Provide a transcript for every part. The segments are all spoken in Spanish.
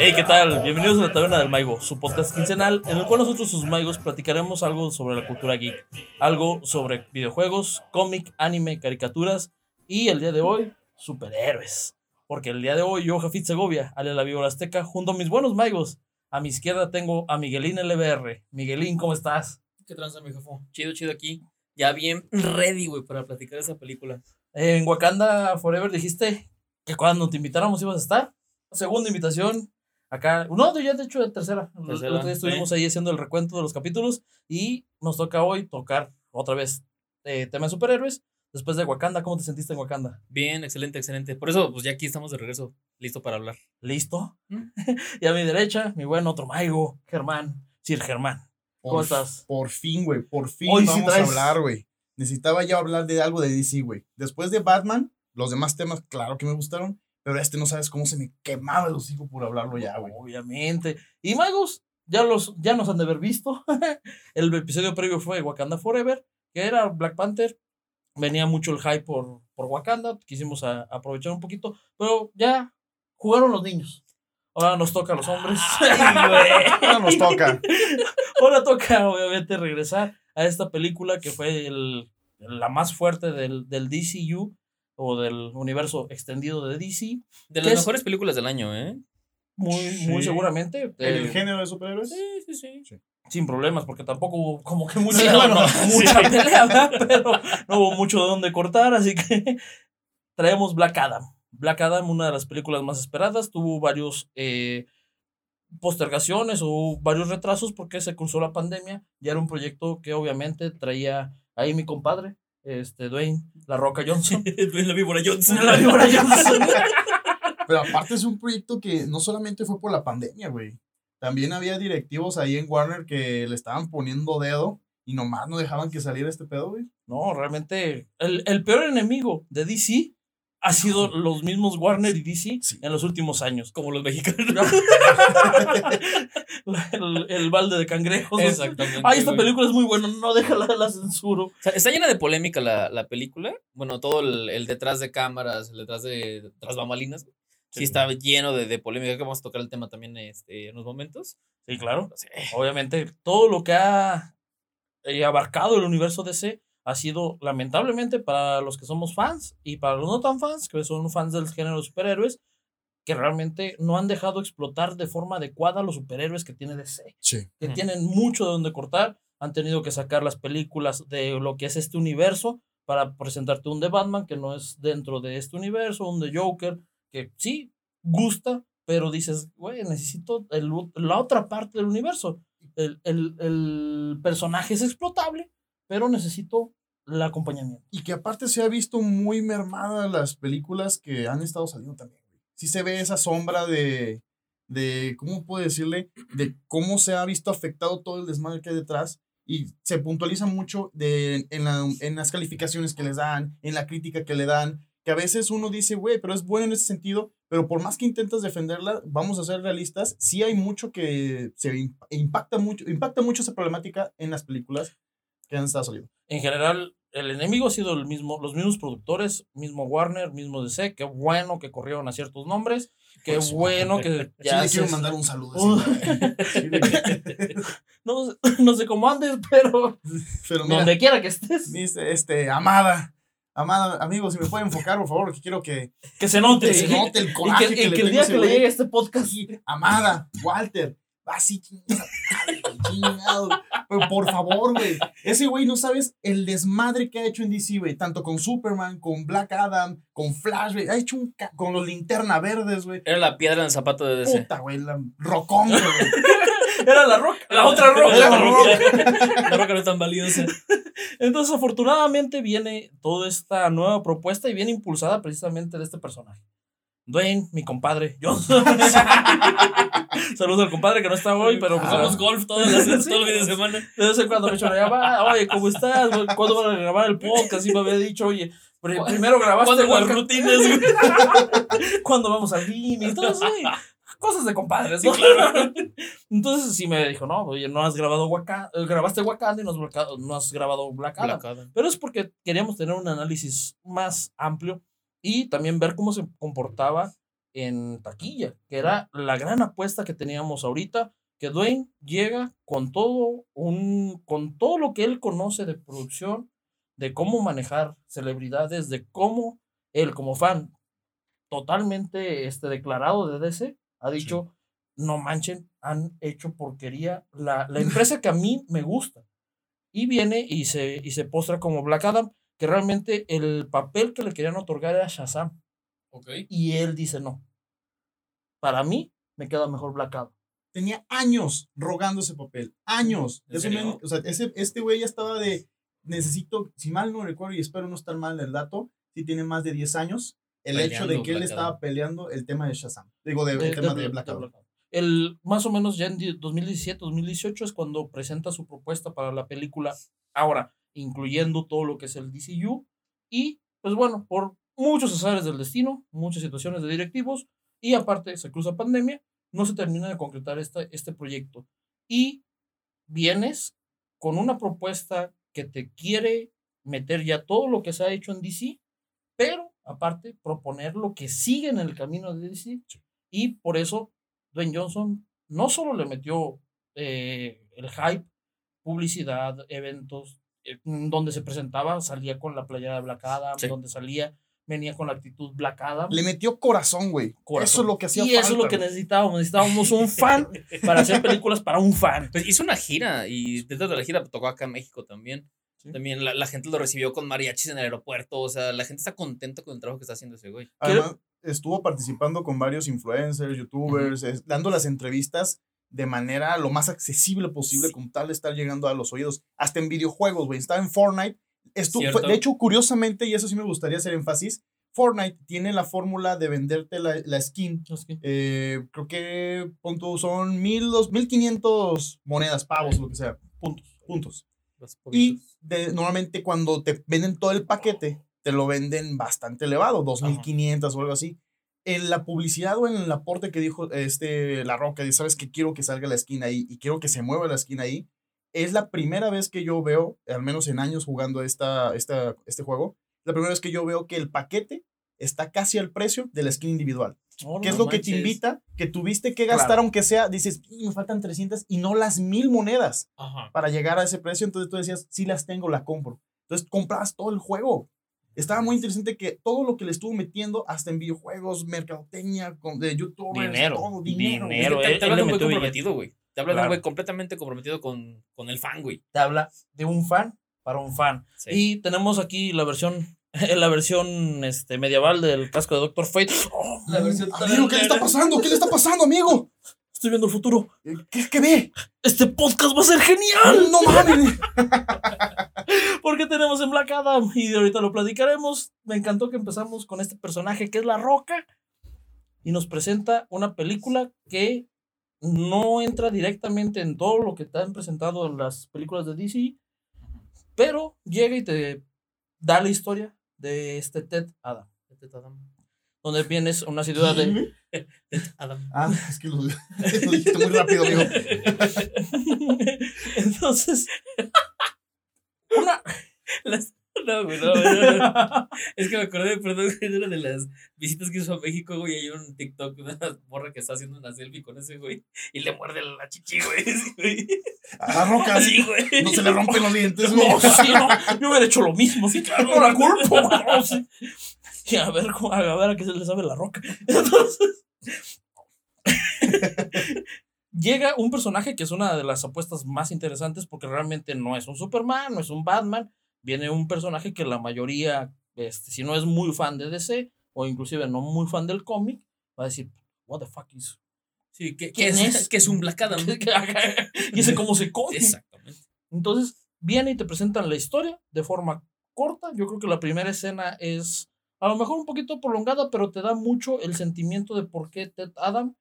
Hey, ¿qué tal? Bienvenidos a la Taberna del Maigo, su podcast quincenal, en el cual nosotros, sus Maigos, platicaremos algo sobre la cultura geek, algo sobre videojuegos, cómic, anime, caricaturas y el día de hoy, superhéroes. Porque el día de hoy yo, Jafit Segovia, alias la Víbora Azteca, junto a mis buenos Maigos, a mi izquierda tengo a Miguelín LBR. Miguelín, ¿cómo estás? ¿Qué tranza, mi jefo? Chido, chido aquí. Ya bien ready, güey, para platicar esa película. En Wakanda Forever dijiste que cuando te invitáramos ibas a estar. Segunda invitación, acá, no, ya de hecho de tercera. El Tercera, otro día estuvimos ahí haciendo el recuento de los capítulos y nos toca hoy tocar otra vez eh, tema de superhéroes. Después de Wakanda, ¿cómo te sentiste en Wakanda? Bien, excelente, excelente. Por eso, pues ya aquí estamos de regreso, listo para hablar. ¿Listo? ¿Mm? y a mi derecha, mi buen otro maigo, Germán, Sir Germán. ¿Cómo Por- estás? Por fin, güey. Por fin Hoy sí vamos a traes- hablar, güey. Necesitaba ya hablar de algo de DC, güey. Después de Batman, los demás temas, claro que me gustaron. Pero este no sabes cómo se me quemaba el hocico por hablarlo ya, güey. Obviamente. Y magos, ya, los, ya nos han de haber visto. el episodio previo fue Wakanda Forever, que era Black Panther. Venía mucho el hype por, por Wakanda. Quisimos a- aprovechar un poquito. Pero ya jugaron los niños. Ahora nos toca a los hombres. Ahora nos toca. Ahora toca, obviamente, regresar a esta película que fue el, la más fuerte del, del DCU o del universo extendido de DC. De ¿Qué las es? mejores películas del año, ¿eh? Muy, muy seguramente. ¿En eh, el género de superhéroes? Sí, sí, sí. sin problemas, porque tampoco hubo como que mucha, Sí, no, no. mucha Sí. pelea, ¿verdad? pero no hubo mucho de dónde cortar, así que traemos Black Adam. Black Adam, una de las películas más esperadas, tuvo varios eh, postergaciones o varios retrasos porque se cruzó la pandemia. Ya era un proyecto que obviamente traía ahí mi compadre, este Dwayne La Roca Johnson. la víbora Johnson. La víbora Johnson. Pero aparte es un proyecto que no solamente fue por la pandemia, güey. También había directivos ahí en Warner que le estaban poniendo dedo y nomás no dejaban que saliera este pedo, güey. No, realmente el, el peor enemigo de DC ha sido los mismos Warner y DC Sí. en los últimos años. Como los mexicanos. el, el balde de cangrejos. Exactamente. Ay, esta película es muy buena, no déjala, la censuro. O sea, está llena de polémica la, la película. Bueno, todo el, el detrás de cámaras, el detrás de tras bambalinas. Sí, Sí. está lleno de, de polémica, que vamos a tocar el tema también este, en unos momentos. Sí, claro. Obviamente, todo lo que ha eh, abarcado el universo DC ha sido, lamentablemente, para los que somos fans y para los no tan fans, que son fans del género de superhéroes, que realmente no han dejado explotar de forma adecuada los superhéroes que tiene DC. Sí. que Ujú. tienen mucho de donde cortar. Han tenido que sacar las películas de lo que es este universo para presentarte un de Batman que no es dentro de este universo, un de Joker que sí gusta, pero dices, güey, necesito el la otra parte del universo. El, el, el personaje es explotable, pero necesito el acompañamiento. Y que aparte se ha visto muy mermada las películas que han estado saliendo también. Sí se ve esa sombra de, de, ¿cómo puedo decirle? De cómo se ha visto afectado todo el desmadre que hay detrás. Y se puntualiza mucho de, en, la- en las calificaciones que les dan, en la crítica que le dan, que a veces uno dice, güey, pero es bueno en ese sentido, pero por más que intentas defenderla, vamos a ser realistas, sí hay mucho que se im- impacta mucho, impacta mucho esa problemática en las películas que han estado saliendo. En general, el enemigo ha sido el mismo, los mismos productores, mismo Warner, mismo DC. Qué bueno que corrieron a ciertos nombres. Qué Por eso. bueno que Sí ya le se- quiero mandar un saludo. Uh. Sí, no, no sé cómo andes, pero Pero mira, donde quiera que estés, dice, este, Amada, Amada, amigo, si me puede enfocar, por favor, que quiero que, que se note. que se note el Y coraje que, que, y le que el día que le llegue este podcast, Sí, Amada, Walter, así chingado. Pero por favor, güey, ese güey no sabes el desmadre que ha hecho en DC, güey, tanto con Superman, con Black Adam, con Flash, güey, ha hecho un ca- con los linterna verdes, güey. Era la piedra en el zapato de DC. Puta, güey, la rocón, güey. era la roca, la otra roca. La La roca, la roca no es tan valiosa. Entonces, afortunadamente, viene toda esta nueva propuesta y viene impulsada precisamente de este personaje. Dwayne, mi compadre, Johnson. Saludos al compadre que no está hoy, pero pues, Jugamos golf todas las, todos los fines de semana. de vez en cuando me choreaba, oye, ¿cómo estás? ¿Cuándo van a grabar el podcast? Y me había dicho, oye, pri- primero grabaste ¿Cuándo las rutinas, güey? cuando vamos al gym todo sí, cosas de compadres, ¿no? Entonces sí me dijo, no, oye, no has grabado Wakanda, grabaste Wakanda y no has, no has grabado Black Adam. Black Adam. Pero es porque queríamos tener un análisis más amplio y también ver cómo se comportaba en taquilla, que era la gran apuesta que teníamos ahorita, que Dwayne llega con todo un con todo lo que él conoce de producción, de cómo manejar celebridades, de cómo él como fan totalmente este declarado de DC ha dicho, "No manchen, han hecho porquería la, la empresa que a mí me gusta." Y viene y se y se postra como Black Adam, que realmente el papel que le querían otorgar era Shazam. Y él dice no. Para mí, me queda mejor Black Adam. Tenía años rogando ese papel. Años. O sea, ese, este güey ya estaba de. Necesito, si mal no recuerdo y espero no estar mal en el dato, si tiene más de 10 años, el hecho de que él estaba peleando el tema de Shazam. Digo, de, De- el tema de- de de Black Adam. Black Adam. El, más o menos ya en die- 2017, 2018 es cuando presenta su propuesta para la película, ahora incluyendo todo lo que es el DCU. Y pues bueno, por muchos azares del destino, muchas situaciones de directivos, y aparte se cruza pandemia, no se termina de concretar este, este proyecto. Y vienes con una propuesta que te quiere meter ya todo lo que se ha hecho en DC, pero aparte proponer lo que sigue en el camino de DC. Y por eso Dwayne Johnson no solo le metió eh, el hype, publicidad, eventos, donde se presentaba, salía con la playera de Black Adam, Sí. donde salía, venía con la actitud Black Adam. Le metió corazón, güey. Eso es lo que hacía Y eso es falta, lo que necesitábamos. Necesitábamos un fan para hacer películas para un fan. Pues hizo una gira y dentro de la gira tocó acá en México también. Sí. También la, la gente lo recibió con mariachis en el aeropuerto. O sea, la gente está contenta con el trabajo que está haciendo ese güey. Además, estuvo participando con varios influencers, youtubers, es- dando las entrevistas de manera lo más accesible posible, Sí. con tal de estar llegando a los oídos. Hasta en videojuegos, güey. Estaba en Fortnite. Fue- Cierto. de hecho, curiosamente, y eso sí me gustaría hacer énfasis, Fortnite tiene la fórmula de venderte la, la skin. Que- eh, creo que punto, son mil, dos, mil quinientos monedas, pavos, lo que sea. Puntos. Puntos. Y de, normalmente cuando te venden todo el paquete, te lo venden bastante elevado, 2.500 o algo así. En la publicidad o en el aporte que dijo este La Roca, de sabes que quiero que salga la esquina ahí y quiero que se mueva la esquina ahí, es la primera vez que yo veo, al menos en años jugando esta, esta, este juego, la primera vez que yo veo que el paquete está casi al precio de la skin individual. Oh, ¿Qué es lo que te invita? Que tuviste que Claro. gastar, aunque sea, dices, "Mm, me faltan 300 y no las mil monedas Ajá. para llegar a ese precio. Entonces tú decías, sí las tengo, la compro. Entonces comprabas todo el juego. Estaba muy interesante que todo lo que le estuvo metiendo, hasta en videojuegos, mercadotecnia, con- de youtubers, Dinero, todo, dinero. dinero. te, él- te él un güey comprometido, güey. Te habla de un güey completamente comprometido con, con el fan, güey. Te habla de un fan para un fan. Sí. Y tenemos aquí la versión, la versión este, medieval del casco de Doctor Fate. Oh, La versión Amigo, ¿qué le está pasando? ¿Qué le está pasando, amigo? Estoy viendo el futuro. ¿Qué, qué ve? Este podcast va a ser genial. No mames. Porque tenemos en Black Adam y ahorita lo platicaremos. Me encantó que empezamos con este personaje que es La Roca y nos presenta una película que no entra directamente en todo lo que te han presentado en las películas de DC, pero llega y te da la historia de este Ted Adam, donde vienes a una ciudad de... Adam. Ah, es que lo, lo dijiste muy rápido, amigo. Entonces, una... Las- No, güey, no, no, no. Es que me acordé, perdón, de una de las visitas que hizo a México, güey. Hay un TikTok de una morra que está haciendo una selfie con ese güey y le muerde la chichi, güey. A la roca, Así, güey. no se le rompen los dientes, No, no. sí, no, yo hubiera hecho lo mismo. Sí, claro, no la culpo. no, sí. Y a ver, a ver a qué se le sabe la roca. Entonces, llega un personaje que es una de las apuestas más interesantes porque realmente no es un Superman, no es un Batman. Viene un personaje que la mayoría, este, si no es muy fan de DC o inclusive no muy fan del cómic, va a decir, what the fuck is... Sí, ¿qué, ¿Quién es, es? que es un Black Adam. y ese cómo se come. Exactamente. Entonces, viene y te presentan la historia de forma corta. Yo creo que la primera escena es a lo mejor un poquito prolongada, pero te da mucho el sentimiento de por qué Ted Adam.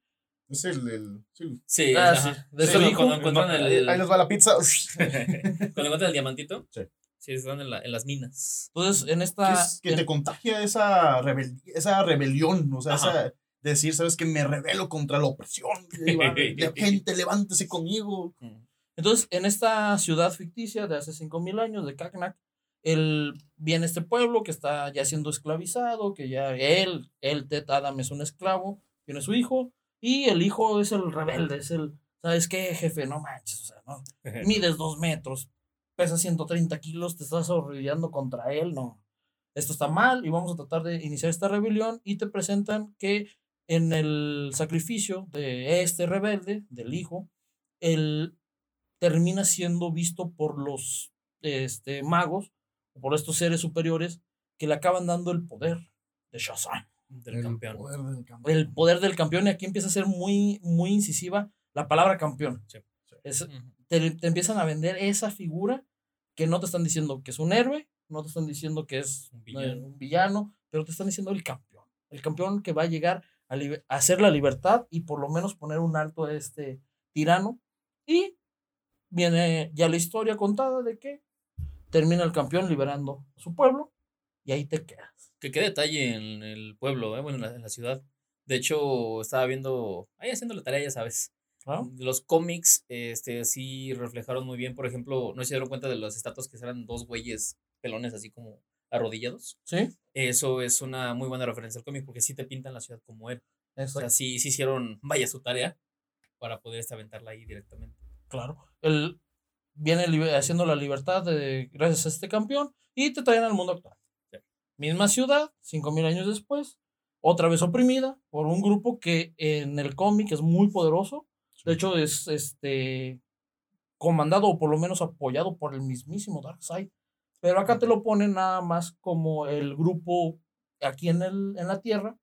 Es el, el- sí. Sí, Ah, ajá. sí, de Sí, su cuando- hijo. cuando encuentran el, Ahí ahí les va la pizza. cuando encuentran el diamantito. Sí. Sí, están en, la- en las minas. Entonces, en que, esta. es- que en- te contagia esa, rebel- esa rebelión, o sea, esa decir, sabes que me rebelo contra la opresión. de gente, levántese conmigo. entonces, en esta ciudad ficticia de hace 5000 años, de Cacnac, él viene a este pueblo que está ya siendo esclavizado, que ya él, él, Ted Adam, es un esclavo. viene su hijo, y el hijo es el rebelde, es el, ¿sabes qué, jefe? No manches, o sea, no, mides dos metros, pesas 130 kilos, te estás arrodillando contra él, no. Esto está mal y vamos a tratar de iniciar esta rebelión y te presentan que en el sacrificio de este rebelde, del hijo, él termina siendo visto por los este, magos, por estos seres superiores, que le acaban dando el poder de Shazam. Del El campeón. poder del campeón. El poder del campeón, y aquí empieza a ser muy, muy incisiva la palabra campeón. Sí. Es, Ujú. Te, te empiezan a vender esa figura que no te están diciendo que es un héroe, no te están diciendo que es Un villano. un villano, pero te están diciendo el campeón. El campeón que va a llegar a, a hacer la libertad y por lo menos poner un alto a este tirano. Y viene ya la historia contada de que termina el campeón liberando a su pueblo y ahí te quedas. Que qué detalle en el pueblo, ¿eh? bueno, en la, en la ciudad. De hecho, estaba viendo, ahí haciendo la tarea, ya sabes. ¿No? Los cómics, este, sí reflejaron muy bien, por ejemplo, no se dieron cuenta de las estatuas que eran dos güeyes pelones así como arrodillados. Sí, Eso es una muy buena referencia al cómic porque sí te pintan la ciudad como él. O sea, exacto. sí, sí hicieron, vaya, su tarea para poder este, aventarla ahí directamente. Claro. Él viene haciendo la libertad de, gracias a este campeón y te traen al mundo actual. Sí. Misma ciudad, cinco mil años después, otra vez oprimida por un grupo que en el cómic es muy poderoso. De hecho, es este comandado o por lo menos apoyado por el mismísimo Darkseid. Pero acá te lo ponen nada más como el grupo aquí en, el, en la Tierra,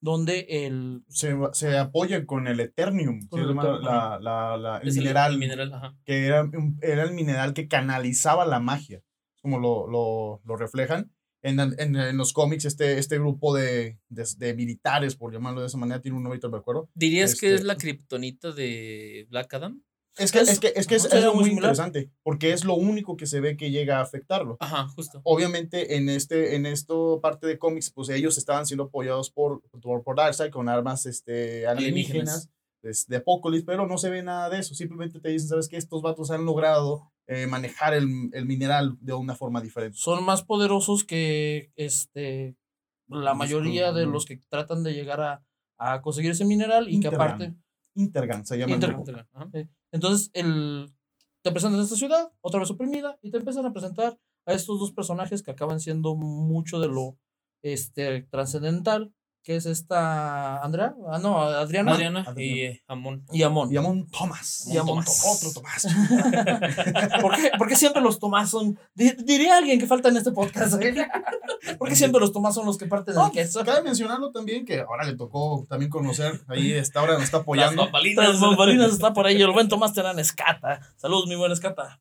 donde el... Se, se apoya con el Eternium, Con el la- Eternium. la- la- la- el Es mineral, mineral, ajá. que era, era el mineral que canalizaba la magia, como lo, lo, lo reflejan. En, en, en los cómics, este, este grupo de, de, de militares, por llamarlo de esa manera, tiene un nombre, me acuerdo. ¿Dirías que es Este- la kriptonita de Black Adam? Es que Es- es, que, es, que es, es muy similar. interesante, porque es lo único que se ve que llega a afectarlo. Ajá, justo. Obviamente, en este en esto parte de cómics, pues ellos estaban siendo apoyados por, por, por Darkseid con armas este, alienígenas pues, de Apocalypse, pero no se ve nada de eso. Simplemente te dicen, ¿sabes qué? Estos vatos han logrado eh, manejar el, el mineral de una forma diferente. son más poderosos que este la mayoría de que- los que tratan de llegar a, a conseguir ese mineral y que Intergan. aparte Intergan se llama. Intergan. Ajá. entonces el te presentan esta ciudad otra vez oprimida y te empiezan a presentar a estos dos personajes que acaban siendo mucho de lo este trascendental que es esta Andrea ah no Adriana, Adriana y eh, Amon. y Amon Y Amon Thomas. Y. Thomas. Otro Tomás. ¿Por qué, por qué siempre los Tomás son di- diría alguien que falta en este podcast ¿Por qué siempre los Tomás son los que parten No, el queso Cabe mencionarlo también que ahora le tocó también conocer, ahí está, ahora nos está Las apoyando. bambalinas. Tras bambalinas está por ahí. El buen Tomás Terán Escata. Saludos, mi buen Escata.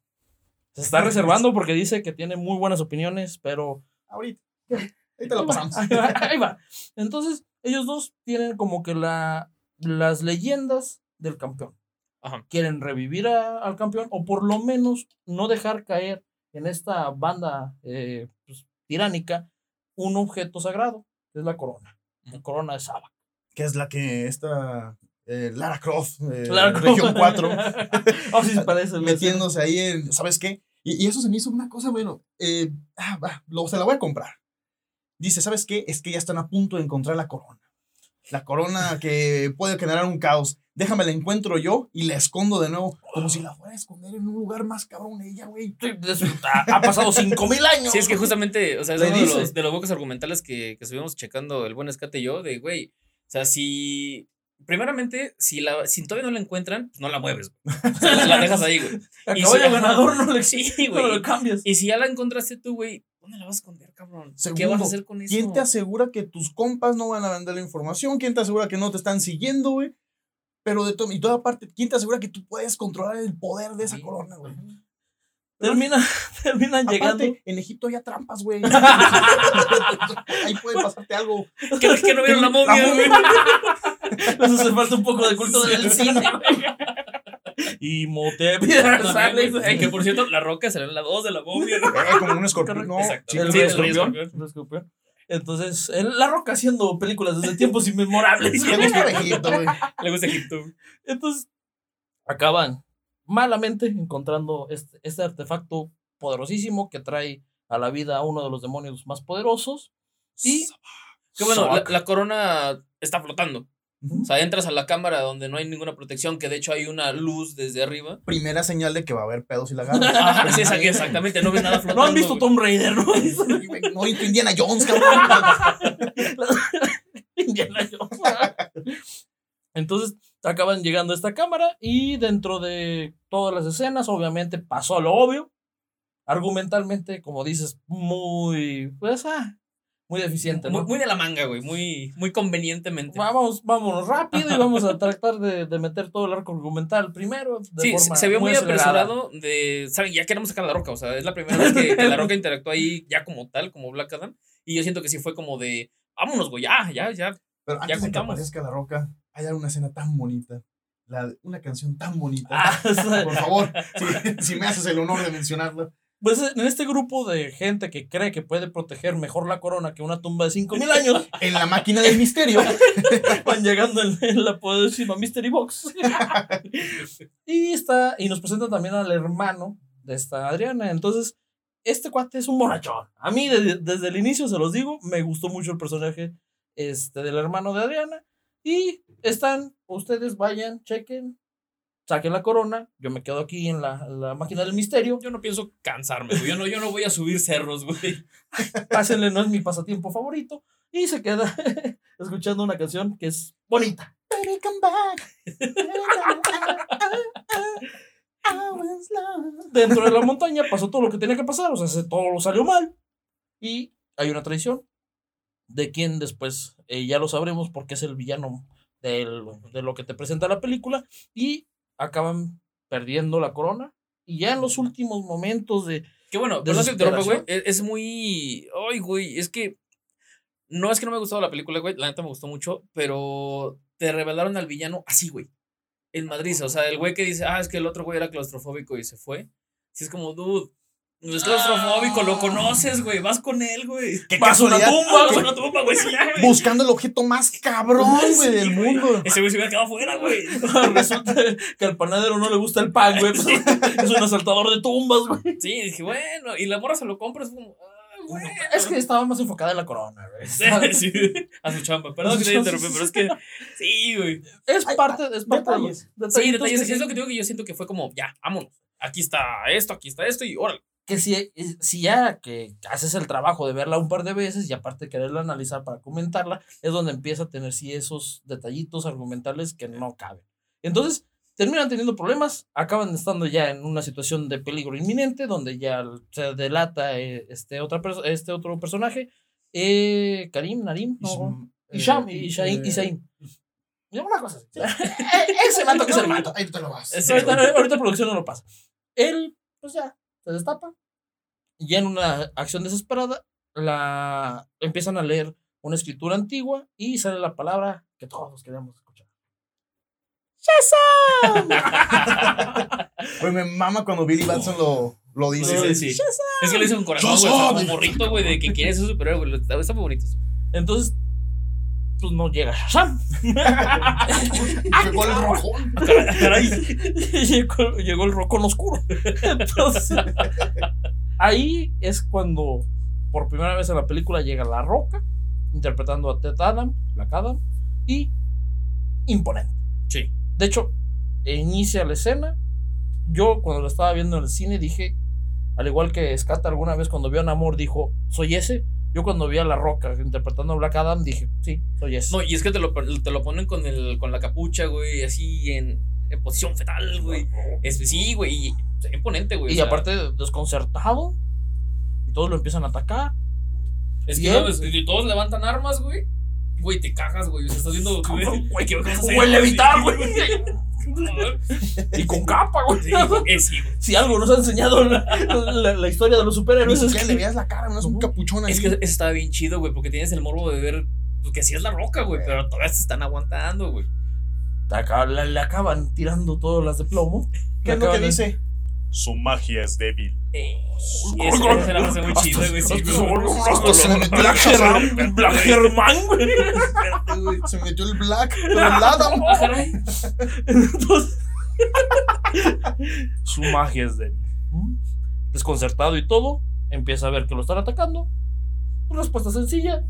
Se está reservando porque dice que tiene muy buenas opiniones, pero. Ahorita. Ahorita lo pasamos. Ahí va, ahí va. Entonces, ellos dos tienen como que la, las leyendas del campeón. Ajá. Quieren revivir a- al campeón o por lo menos no dejar caer en esta banda eh, pues, tiránica un objeto sagrado, que es la corona. La corona de Saba. Que es la que esta eh, Lara Croft, eh, Lara Croft. Región 4. oh, sí, se parece. la metiéndose ahí en, ¿sabes qué? Y, y eso se me hizo una cosa, bueno, eh, ah, va, lo, se la voy a comprar. Dice, ¿sabes qué? Es que ya están a punto de encontrar la corona. La corona que puede generar un caos. Déjame la encuentro yo y la escondo de nuevo, como si la fuera a esconder en un lugar más cabrón ella, güey. Ha, ha pasado cinco mil años. Sí, es que justamente, o sea, es uno de dice. los, de los pocos argumentales que, que estuvimos checando el buen escate y yo, de güey, o sea, si. Primeramente, si, la, si todavía no la encuentran, pues no la mueves, güey. O sea, la, dejas ahí, güey. El Y si- ganador no le Sí, güey. no lo cambias. Y si ya la encontraste tú, güey, ¿dónde la vas a esconder, cabrón? ¿Qué vas a hacer con eso? ¿Quién te asegura que tus compas no van a vender la información? ¿Quién te asegura que no te están siguiendo, güey? Pero de todo, y toda parte, ¿quién te asegura que tú puedes controlar el poder de esa Sí. corona, güey? Termina, terminan llegando. En Egipto hay trampas, güey. Ahí puede pasarte algo. ¿Qué es que no vieron la momia, güey? Les hace falta un poco de culto del cine. güey. Y También. Eh, que por cierto, la roca salió en la 2 de la momia. Eh, como un escorpión. No, sí, El escorpión. escorpión. El escorpión. Entonces, el- La Roca haciendo películas desde tiempos inmemorables. Me gusta Egipto, güey. Le gusta Egipto. Entonces, acaban malamente encontrando este, este artefacto poderosísimo que trae a la vida a uno de los demonios más poderosos. Y Que bueno, la, la corona está flotando. O sea, entras a la cámara donde no hay ninguna protección, que de hecho hay una luz desde arriba. Primera señal de que va a haber pedos y lagartos. Ajá, sí, exact- exactamente, no ves nada flotando. No han visto. Tomb Raider, ¿no? No, Indiana Jones, cabrón. Indiana Jones. Entonces acaban llegando a esta cámara y dentro de todas las escenas, obviamente pasó lo obvio. Argumentalmente, como dices, muy, pues, ah, muy deficiente, ¿no? Muy, muy de la manga, güey, muy, muy convenientemente. Vamos, vámonos rápido y vamos a tratar de, de meter todo el arco argumental primero. de Sí, forma se vio muy, apresurado de, ¿saben? Ya queremos sacar a la roca, o sea, es la primera vez que, que la roca interactuó ahí ya como tal, como Black Adam, y yo siento que sí fue como de, vámonos, güey, ya, ya, ya. Pero antes de que aparezca la roca, hay una escena tan bonita. La, una canción tan bonita. Ah, Por favor, si, si me haces el honor de mencionarla. Pues en este grupo de gente que cree que puede proteger mejor la corona que una tumba de 5000 años, En la máquina del misterio. van llegando en, en la poderosísima Mystery Box. y está, y nos presentan también al hermano de esta Adriana. Entonces, este cuate es un borrachón. A mí, de- desde el inicio, se los digo, me gustó mucho el personaje este, del hermano de Adriana. Y están, ustedes vayan, chequen, saquen la corona. Yo me quedo aquí en la, la máquina del misterio. Yo no pienso cansarme, güey, yo no, yo no voy a subir cerros, güey. Pásenle, no es mi pasatiempo favorito. Y se queda escuchando una canción que es bonita. Baby, come back. I was lost. Dentro de la montaña pasó todo lo que tenía que pasar, o sea, se- todo lo salió mal. Y hay una traición de quien después eh, ya lo sabremos porque es el villano del- de lo que te presenta la película. Y acaban perdiendo la corona. Y ya en los últimos momentos de. Que bueno, que te interrumpa, güey, Desesperación. es, muy, ay, güey, es que, no es que no me gustado la película, güey, la neta me gustó mucho, pero te revelaron al villano así, güey, en Madrid, o sea, el güey que dice, ah, es que el otro güey era claustrofóbico y se fue, si es como, dude, no es claustrofóbico, lo conoces, güey, vas con él, güey. Qué Vas a una casualidad. tumba, Vas a una tumba, güey, sí, güey. Buscando el objeto más cabrón, güey, Sí, del güey. mundo. Ese güey se hubiera quedado fuera, güey. Resulta que al panadero no le gusta el pan, güey. es un asaltador de tumbas, güey. Sí, dije, bueno, y la morra se lo compra, es como, ah, güey. Es que estaba más enfocada en la corona, güey. Sí, a su chamba. Perdón que te interrumpí, pero es que. Sí, güey. Es parte, es parte de detalles. Sí, detalles. que Es lo que te digo que yo siento que fue como, ya, vámonos. Aquí está esto, aquí está esto y órale. Que si, si ya que haces el trabajo de verla un par de veces y aparte quererla analizar para comentarla, es donde empieza a tener sí esos detallitos argumentales que no caben. Entonces, terminan teniendo problemas, acaban estando ya en una situación de peligro inminente, donde ya se delata eh, este, otra este otro personaje, eh, Karim, Narim, no, Isham, eh, Ishaim, eh, Isaim. Una cosa así. Ese mato que se le mato. Ahí te lo vas. Ahorita, ahorita producción no lo pasa. Él, pues ya, se destapa. Y ya en una acción desesperada, la empiezan a leer una escritura antigua y sale la palabra que todos queríamos escuchar. Güey, me mama cuando Billy Batson lo, lo dice. Sí, sí, sí. Es que lo hizo con corazón, güey. Como morrito, güey, de que quiere ser superhéroe, güey. Está, está muy bonito. Entonces, pues no llega Shazam. Llegó el. Caray, llegó, llegó el oscuro. Entonces, ahí es cuando por primera vez en la película llega La Roca, interpretando a Ted Adam, Black Adam, y imponente. Sí. De hecho, inicia la escena. Yo cuando lo estaba viendo en el cine dije, al igual que Scott alguna vez cuando vio a Namor dijo, soy ese. Yo cuando vi a La Roca interpretando a Black Adam dije, sí, soy ese. No, y es que te lo, te lo ponen con, el, con la capucha, güey, así en, en posición fetal, güey. Es, sí, güey, imponente, güey. o y sea, aparte desconcertado. Y todos lo empiezan a atacar. Es ¿y que él? no, es- y todos levantan armas, güey. Güey, te cagas, güey. O sea, estás viendo. Cabrón, Güey, ¿qué vas a hacer? Huele a evitar, güey. Y con capa, güey. güey, sí, güey. Si algo nos ha enseñado la, la- la historia de los superhéroes es siquiera le que veas la cara, no es un capuchón ahí. Es que eso estaba bien chido, güey, porque tienes el morbo de ver pues, que sí es la roca, güey, pero todavía se están aguantando, güey. le, acaban tirando todas las de plomo. ¿Qué es lo que dice? Su magia es débil. Eh, y esa era una frase muy chida, güey. Sí, güey. se le metió el Black Shazam. Her- Black Herman, güey. Se metió el Black, el Adam. Entonces, su magia es débil. Desconcertado y todo, empieza a ver que lo están atacando. Respuesta sencilla.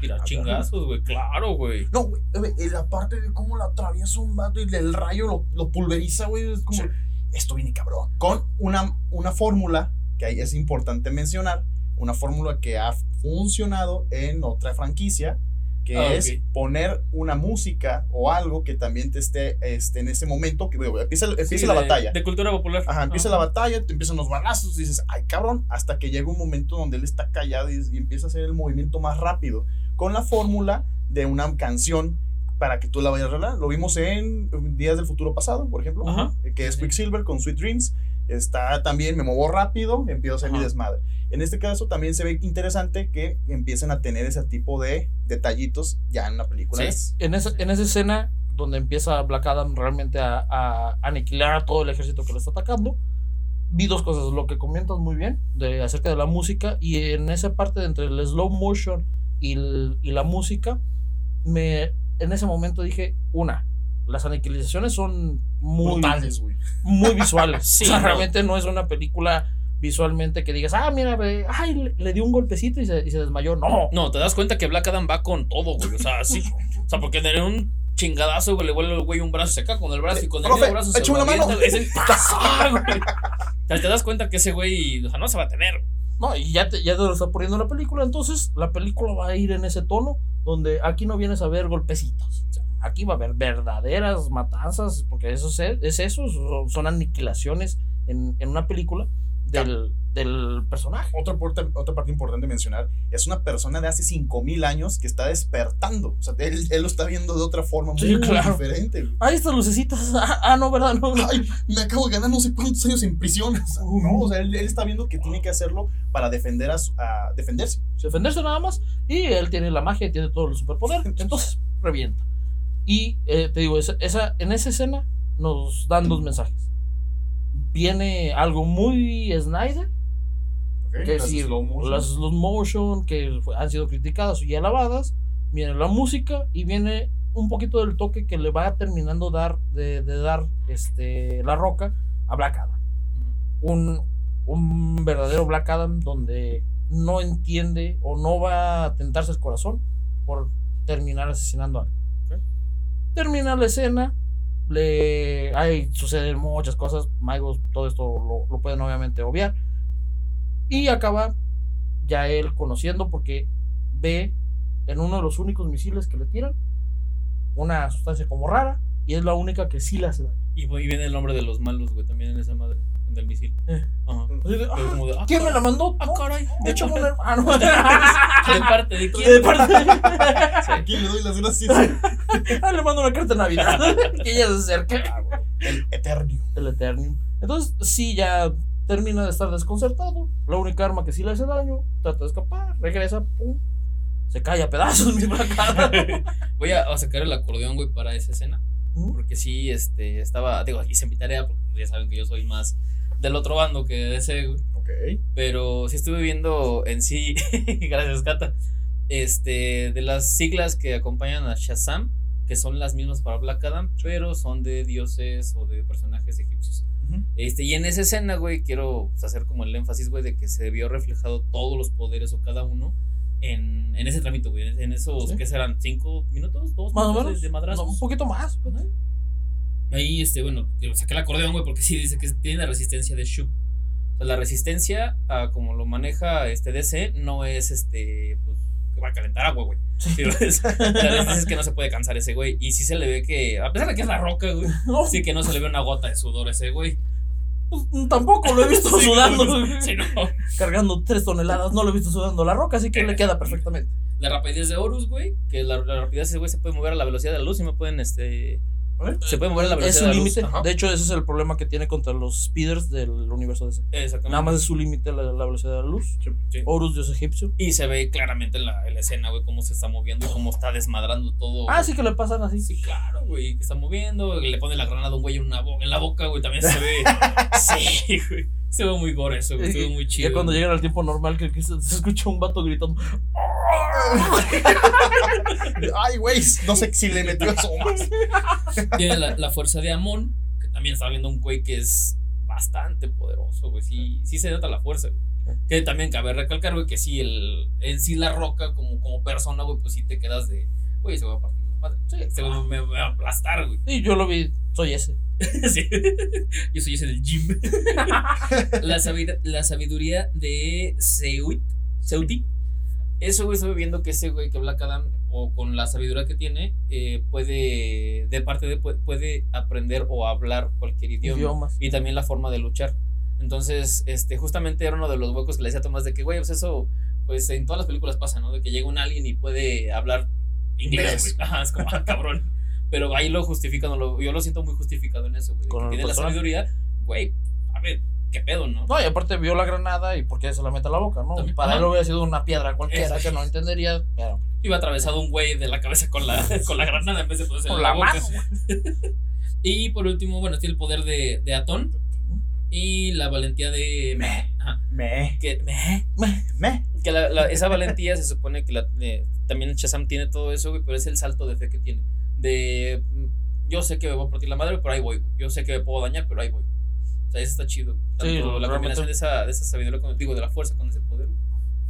Tira chingazos, güey. Claro, güey. No, güey, y la parte de cómo la atraviesa un vato y el rayo lo, lo pulveriza, güey, es como, Sí. Esto viene cabrón. Con una, una fórmula que ahí es importante mencionar, una fórmula que ha funcionado en otra franquicia, que Ah, es poner una música o algo que también te esté este, en ese momento, que güey, empieza, empieza Sí, la de- batalla. De cultura popular. Ajá, empieza la batalla, te empiezan los balazos, y dices, ay cabrón, hasta que llega un momento donde él está callado y, y empieza a hacer el movimiento más rápido, con la fórmula de una canción para que tú la vayas a arreglar. Lo vimos en Días del Futuro Pasado, por ejemplo, Ajá. eh, que es. Quicksilver con Sweet Dreams. Está también, me muevo rápido, empiezo a hacer mi Ajá. desmadre. En este caso también se ve interesante que empiecen a tener ese tipo de detallitos ya en la película. Sí. En esa, en esa escena donde empieza Black Adam realmente a, a aniquilar a todo el ejército que lo está atacando, vi dos cosas. Lo que comentas muy bien de, acerca de la música y en esa parte de entre el slow motion y, el- y la música, me, en ese momento dije, una, las aniquilaciones son muy, brutales, güey. muy visuales. Sí, o sea, no. realmente no es una película visualmente que digas, ah, mira, ve, ay, le, le dio un golpecito y se, y se desmayó. No, No, te das cuenta que Black Adam va con todo, güey. O sea, sí. O sea, porque de un chingadazo, güey, le vuelve el güey un brazo, se con el brazo y con el medio brazo se una mano. Es el- ¡Ah, güey! O sea, te das cuenta que ese güey, o sea, no se va a tener. No, y ya te, ya te lo está poniendo la película, entonces la película va a ir en ese tono donde aquí no vienes a ver golpecitos. Aquí va a haber verdaderas matanzas, porque eso es, es eso, son, son aniquilaciones en, en una película del, del personaje. Otra otra parte importante mencionar es una persona de hace 5000 años que está despertando. O sea, él, él lo está viendo de otra forma muy Sí, claro. diferente. Ahí estas lucecitas. Ah, ah, no, ¿verdad? No, no. Ay, me acabo de ganar no sé cuántos años en prisión. O sea, no, o sea, él, él está viendo que tiene que hacerlo para defender a, su- a defenderse. defenderse nada más. Y él tiene la magia y tiene todo el superpoder. Entonces, revienta. Y eh, te digo, esa, esa- en esa escena nos dan dos mensajes. Viene algo muy Snyder, ¿ok? que Las sí, slow motion. las slow motion que han sido criticadas y alabadas. Viene la música y viene un poquito del toque que le va terminando dar, de, de dar este, la roca a Black Adam. Un, un verdadero Black Adam donde no entiende o no va a tentarse el corazón por terminar asesinando a alguien. Termina la escena, le hay, suceden muchas cosas, Magos, todo esto lo, lo pueden obviamente obviar. Y acaba ya él conociendo porque ve en uno de los únicos misiles que le tiran una sustancia como rara y es la única que sí le hace daño. Y, y viene el nombre de los malos, güey, también en esa madre, del misil. Eh. Ajá. Pero "Ah, como de, ah, ¿Quién me la mandó? Ah, caray. de hecho, una- ah, no. ¿De parte de quién? De parte- ¿A quién le doy las gracias? Ah, le mando una carta de Navidad. que ella se acerque. El Eternio. El Eternium. Entonces, sí, ya termina de estar desconcertado. La única arma que sí le hace daño, trata de escapar, regresa, pum. Se cae a pedazos mi Adam. Voy a, a sacar el acordeón, güey, para esa escena. Porque sí, este, estaba, digo, hice mi tarea, porque ya saben que yo soy más del otro bando que de ese, güey. Ok. Pero sí estuve viendo en sí, gracias, Cata, este, de las siglas que acompañan a Shazam, que son las mismas para Black Adam, pero son de dioses o de personajes egipcios. Este, y en esa escena, güey, quiero pues, hacer como el énfasis, güey, de que se vio reflejado todos los poderes o cada uno en, en ese trámite, güey. En esos, Sí. ¿qué serán? ¿Cinco minutos? ¿Dos Más minutos de- menos. de madrazos? No, un poquito más. Ahí, este, bueno, saqué el acordeón, güey, porque sí dice que tiene la resistencia de Shu. O sea, la resistencia, a como lo maneja este DC, no es este, pues, que va a calentar agua, güey. Sí, es- la resistencia es que no se puede cansar ese güey. Y sí se le ve que, a pesar de que es la roca, güey, No, sí que no se le ve una gota de sudor a ese güey. pues, tampoco lo he visto Sí, sudando. Sí, no. Cargando tres toneladas, no lo he visto sudando la roca, así que le queda perfectamente. La rapidez de Horus, güey, que la, la rapidez de ese güey se puede mover a la velocidad de la luz y me pueden, este, se puede mover a la Es velocidad la luz. límite. De hecho, ese es el problema que tiene contra los speeders del universo DC. Exactamente. Nada más es su límite la, la velocidad de la luz. Sí. Horus, dios egipcio. Y se ve claramente en la, en la escena, güey, cómo se está moviendo y cómo está desmadrando todo. Ah, sí que le pasan así. Sí, claro, güey, que está moviendo, le pone la granada a un güey en, una bo- en la boca, güey, también se ve. sí, güey. Se ve muy gore eso, güey, se ve muy chido. Ya cuando llegan al tiempo normal, que, que se, se escucha un vato gritando. Ay, güey, no sé si le metió eso más. Tiene la, la fuerza de Amon, que también está viendo un güey que es bastante poderoso, güey. Sí, sí se nota la fuerza, güey. Que también cabe recalcar, güey, que sí, el, en sí la roca como, como persona, güey, pues sí te quedas de, güey, se va a partir la madre. Sí, Se me, me va a aplastar, güey. Sí, yo lo vi, soy ese. Sí. Yo soy ese del gym. la, sabid- la sabiduría de Seuit, Seuti. Eso, güey, estoy viendo que ese güey que Black Adam, o con la sabiduría que tiene, eh, puede, de parte de, puede, puede aprender o hablar cualquier idioma. Idiomas. Y también la forma de luchar. Entonces, este, justamente era uno de los huecos que le decía a Tomás de que, güey, pues eso, pues en todas las películas pasa, ¿no? De que llega un alien y puede hablar inglés. Ajá, es como, ah, cabrón. Pero ahí lo justifican, o lo- yo lo siento muy justificado en eso, güey. tiene la sabiduría, güey, a ver, qué pedo, ¿no? No, y aparte vio la granada y por qué se la mete a la boca, ¿no? También, Para ajá. él hubiera sido una piedra cualquiera que no entendería, pero Iba atravesado un güey de la cabeza con la, con la granada en vez de ponerse con la, la boca. Y por último, bueno, tiene el poder de, de Atón y la valentía de... Meh. Ajá, Me, que, meh, me. que la- la- esa valentía se supone que la, eh, también Shazam tiene todo eso, güey, pero es el salto de fe que tiene. De mm, yo sé que me voy a partir la madre, pero ahí voy. güey. Yo sé que me puedo dañar, pero ahí voy. O sea, eso está chido. Tanto Sí, la combinación de esa, de esa sabiduría, con, digo, de la fuerza con ese poder.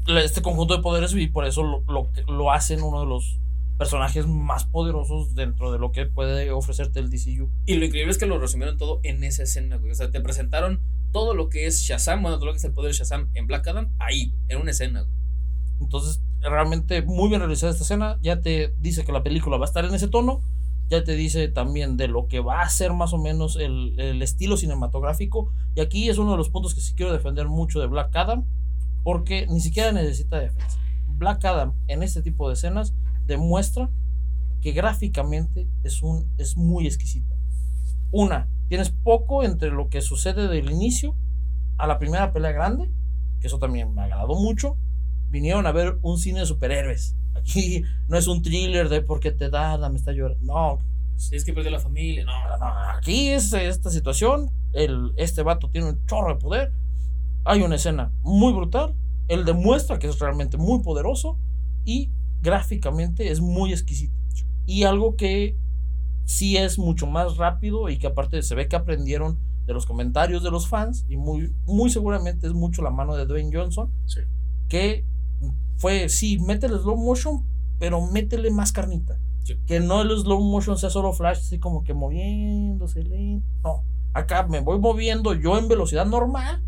Este conjunto de poderes y por eso lo, lo, lo hacen uno de los personajes más poderosos dentro de lo que puede ofrecerte el DCU. Y lo increíble es que lo resumieron todo en esa escena, güey. O sea, te presentaron todo lo que es Shazam, bueno, todo lo que es el poder de Shazam en Black Adam, ahí, en una escena, güey. Entonces, realmente muy bien realizada esta escena. Ya te dice que la película va a estar en ese tono. Ya te dice también de lo que va a ser más o menos el, el estilo cinematográfico. Y aquí es uno de los puntos que sí quiero defender mucho de Black Adam. Porque ni siquiera necesita defensa. Black Adam en este tipo de escenas demuestra que gráficamente es, un, es muy exquisita. Una, tienes poco entre lo que sucede del inicio a la primera pelea grande, que eso también me agradó mucho. Vinieron a ver un cine de superhéroes. Aquí no es un thriller de por qué te da, me está llorando. No, Es que perdió la familia, no. no, aquí es esta situación. El, este vato tiene un chorro de poder. Hay una escena muy brutal. Él demuestra que es realmente muy poderoso y gráficamente es muy exquisito. Y algo que sí es mucho más rápido y que aparte se ve que aprendieron de los comentarios de los fans y muy, muy seguramente es mucho la mano de Dwayne Johnson. Sí. Que fue, sí, métele slow motion, pero métele más carnita. Sí. Que no el slow motion sea solo flash, así como que moviéndose lento. No, acá me voy moviendo yo en velocidad normal,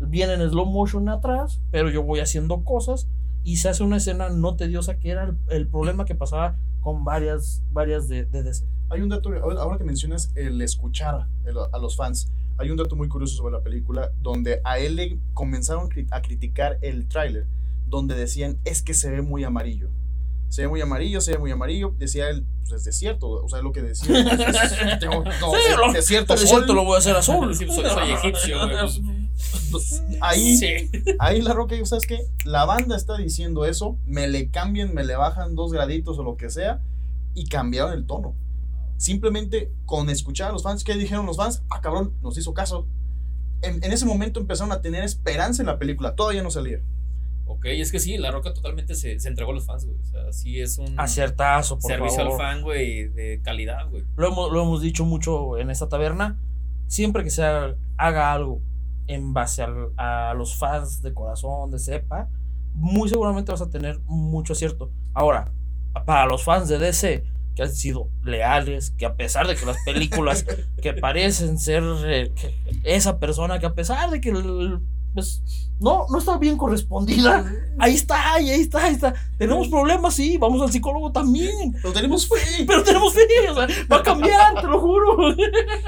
viene en slow motion atrás, pero yo voy haciendo cosas y se hace una escena no tediosa, que era el, el problema que pasaba con varias, varias de, de DC. Hay un dato, ahora que mencionas el escuchar el- a los fans, hay un dato muy curioso sobre la película donde a él le comenzaron a criticar el tráiler, donde decían es que se ve muy amarillo. Se ve muy amarillo, se ve muy amarillo. Decía él, pues es desierto, o sea, es lo que decía. Tengo- no, Sí, lo- desierto, cierto, lo voy a hacer azul. Sí, soy- soy egipcio, güey, pues. Ahí, Sí. ahí la roca, ¿sabes qué? La banda está diciendo eso, me le cambian, me le bajan dos graditos o lo que sea, y cambiaron el tono. Simplemente con escuchar a los fans, ¿qué dijeron los fans? Ah, cabrón, nos hizo caso. En, en ese momento empezaron a tener esperanza en la película, todavía no salía. Ok, es que sí, La Roca totalmente se, se entregó a los fans, güey. O sea, sí es un Aciertazo, por servicio favor. al fan, güey, de calidad, güey. Lo hemos, lo hemos dicho mucho en esta taberna. Siempre que se haga, algo en base al- a los fans de corazón, de cepa, muy seguramente vas a tener mucho acierto. Ahora, para los fans de DC, que han sido leales, que a pesar de que las películas que parecen ser eh, esa persona, que a pesar de que el- pues, no, no está bien correspondida, ahí está, ahí está, ahí está. Tenemos problemas, sí, vamos al psicólogo también. Pero tenemos fe, Pero tenemos fe, o sea, va a cambiar, te lo juro.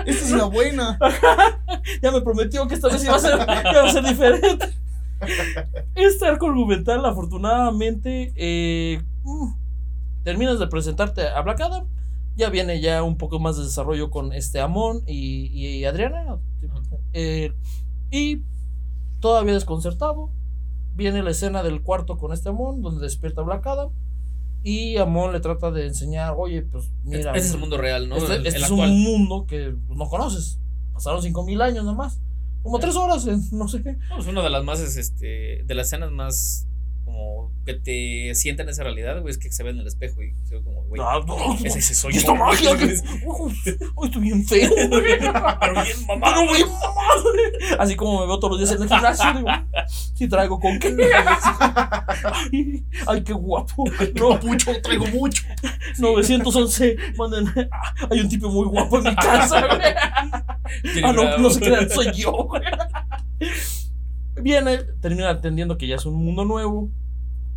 esta es la buena. Ya me prometió que esta vez iba a ser, iba a ser diferente. Este arco argumental, afortunadamente, eh, mm, terminas de presentarte a Black Adam. Ya viene ya un poco más de desarrollo con este Amon y, y Adriana. Eh, y todavía desconcertado. Viene la escena del cuarto con este Amon, donde despierta Black Adam. Y Amon le trata de enseñar, oye, pues mira. Este es el mundo real, ¿no? Este, este el es actual. un mundo que pues, no conoces. Pasaron 5000 años nomás. Como tres horas en no sé qué. No, es una de las más, es, este, de las escenas más como que te sienta en esa realidad, güey, es que se ve en el espejo y se ve como, güey, Ah, no, ese, ese soy ¿Y yo. esta magia? que- Hoy estoy bien feo, güey. Pero bien mamado. Pero bien mamado. Así como me veo todos los días en el gimnasio, digo, si traigo con qué. Ay, ay, qué guapo. No, Mucho, traigo mucho. 911, manden. ah, Hay un tipo muy guapo en mi casa, güey. Ah, no, no se crean, soy yo, güey. Viene, termina entendiendo que ya es un mundo nuevo.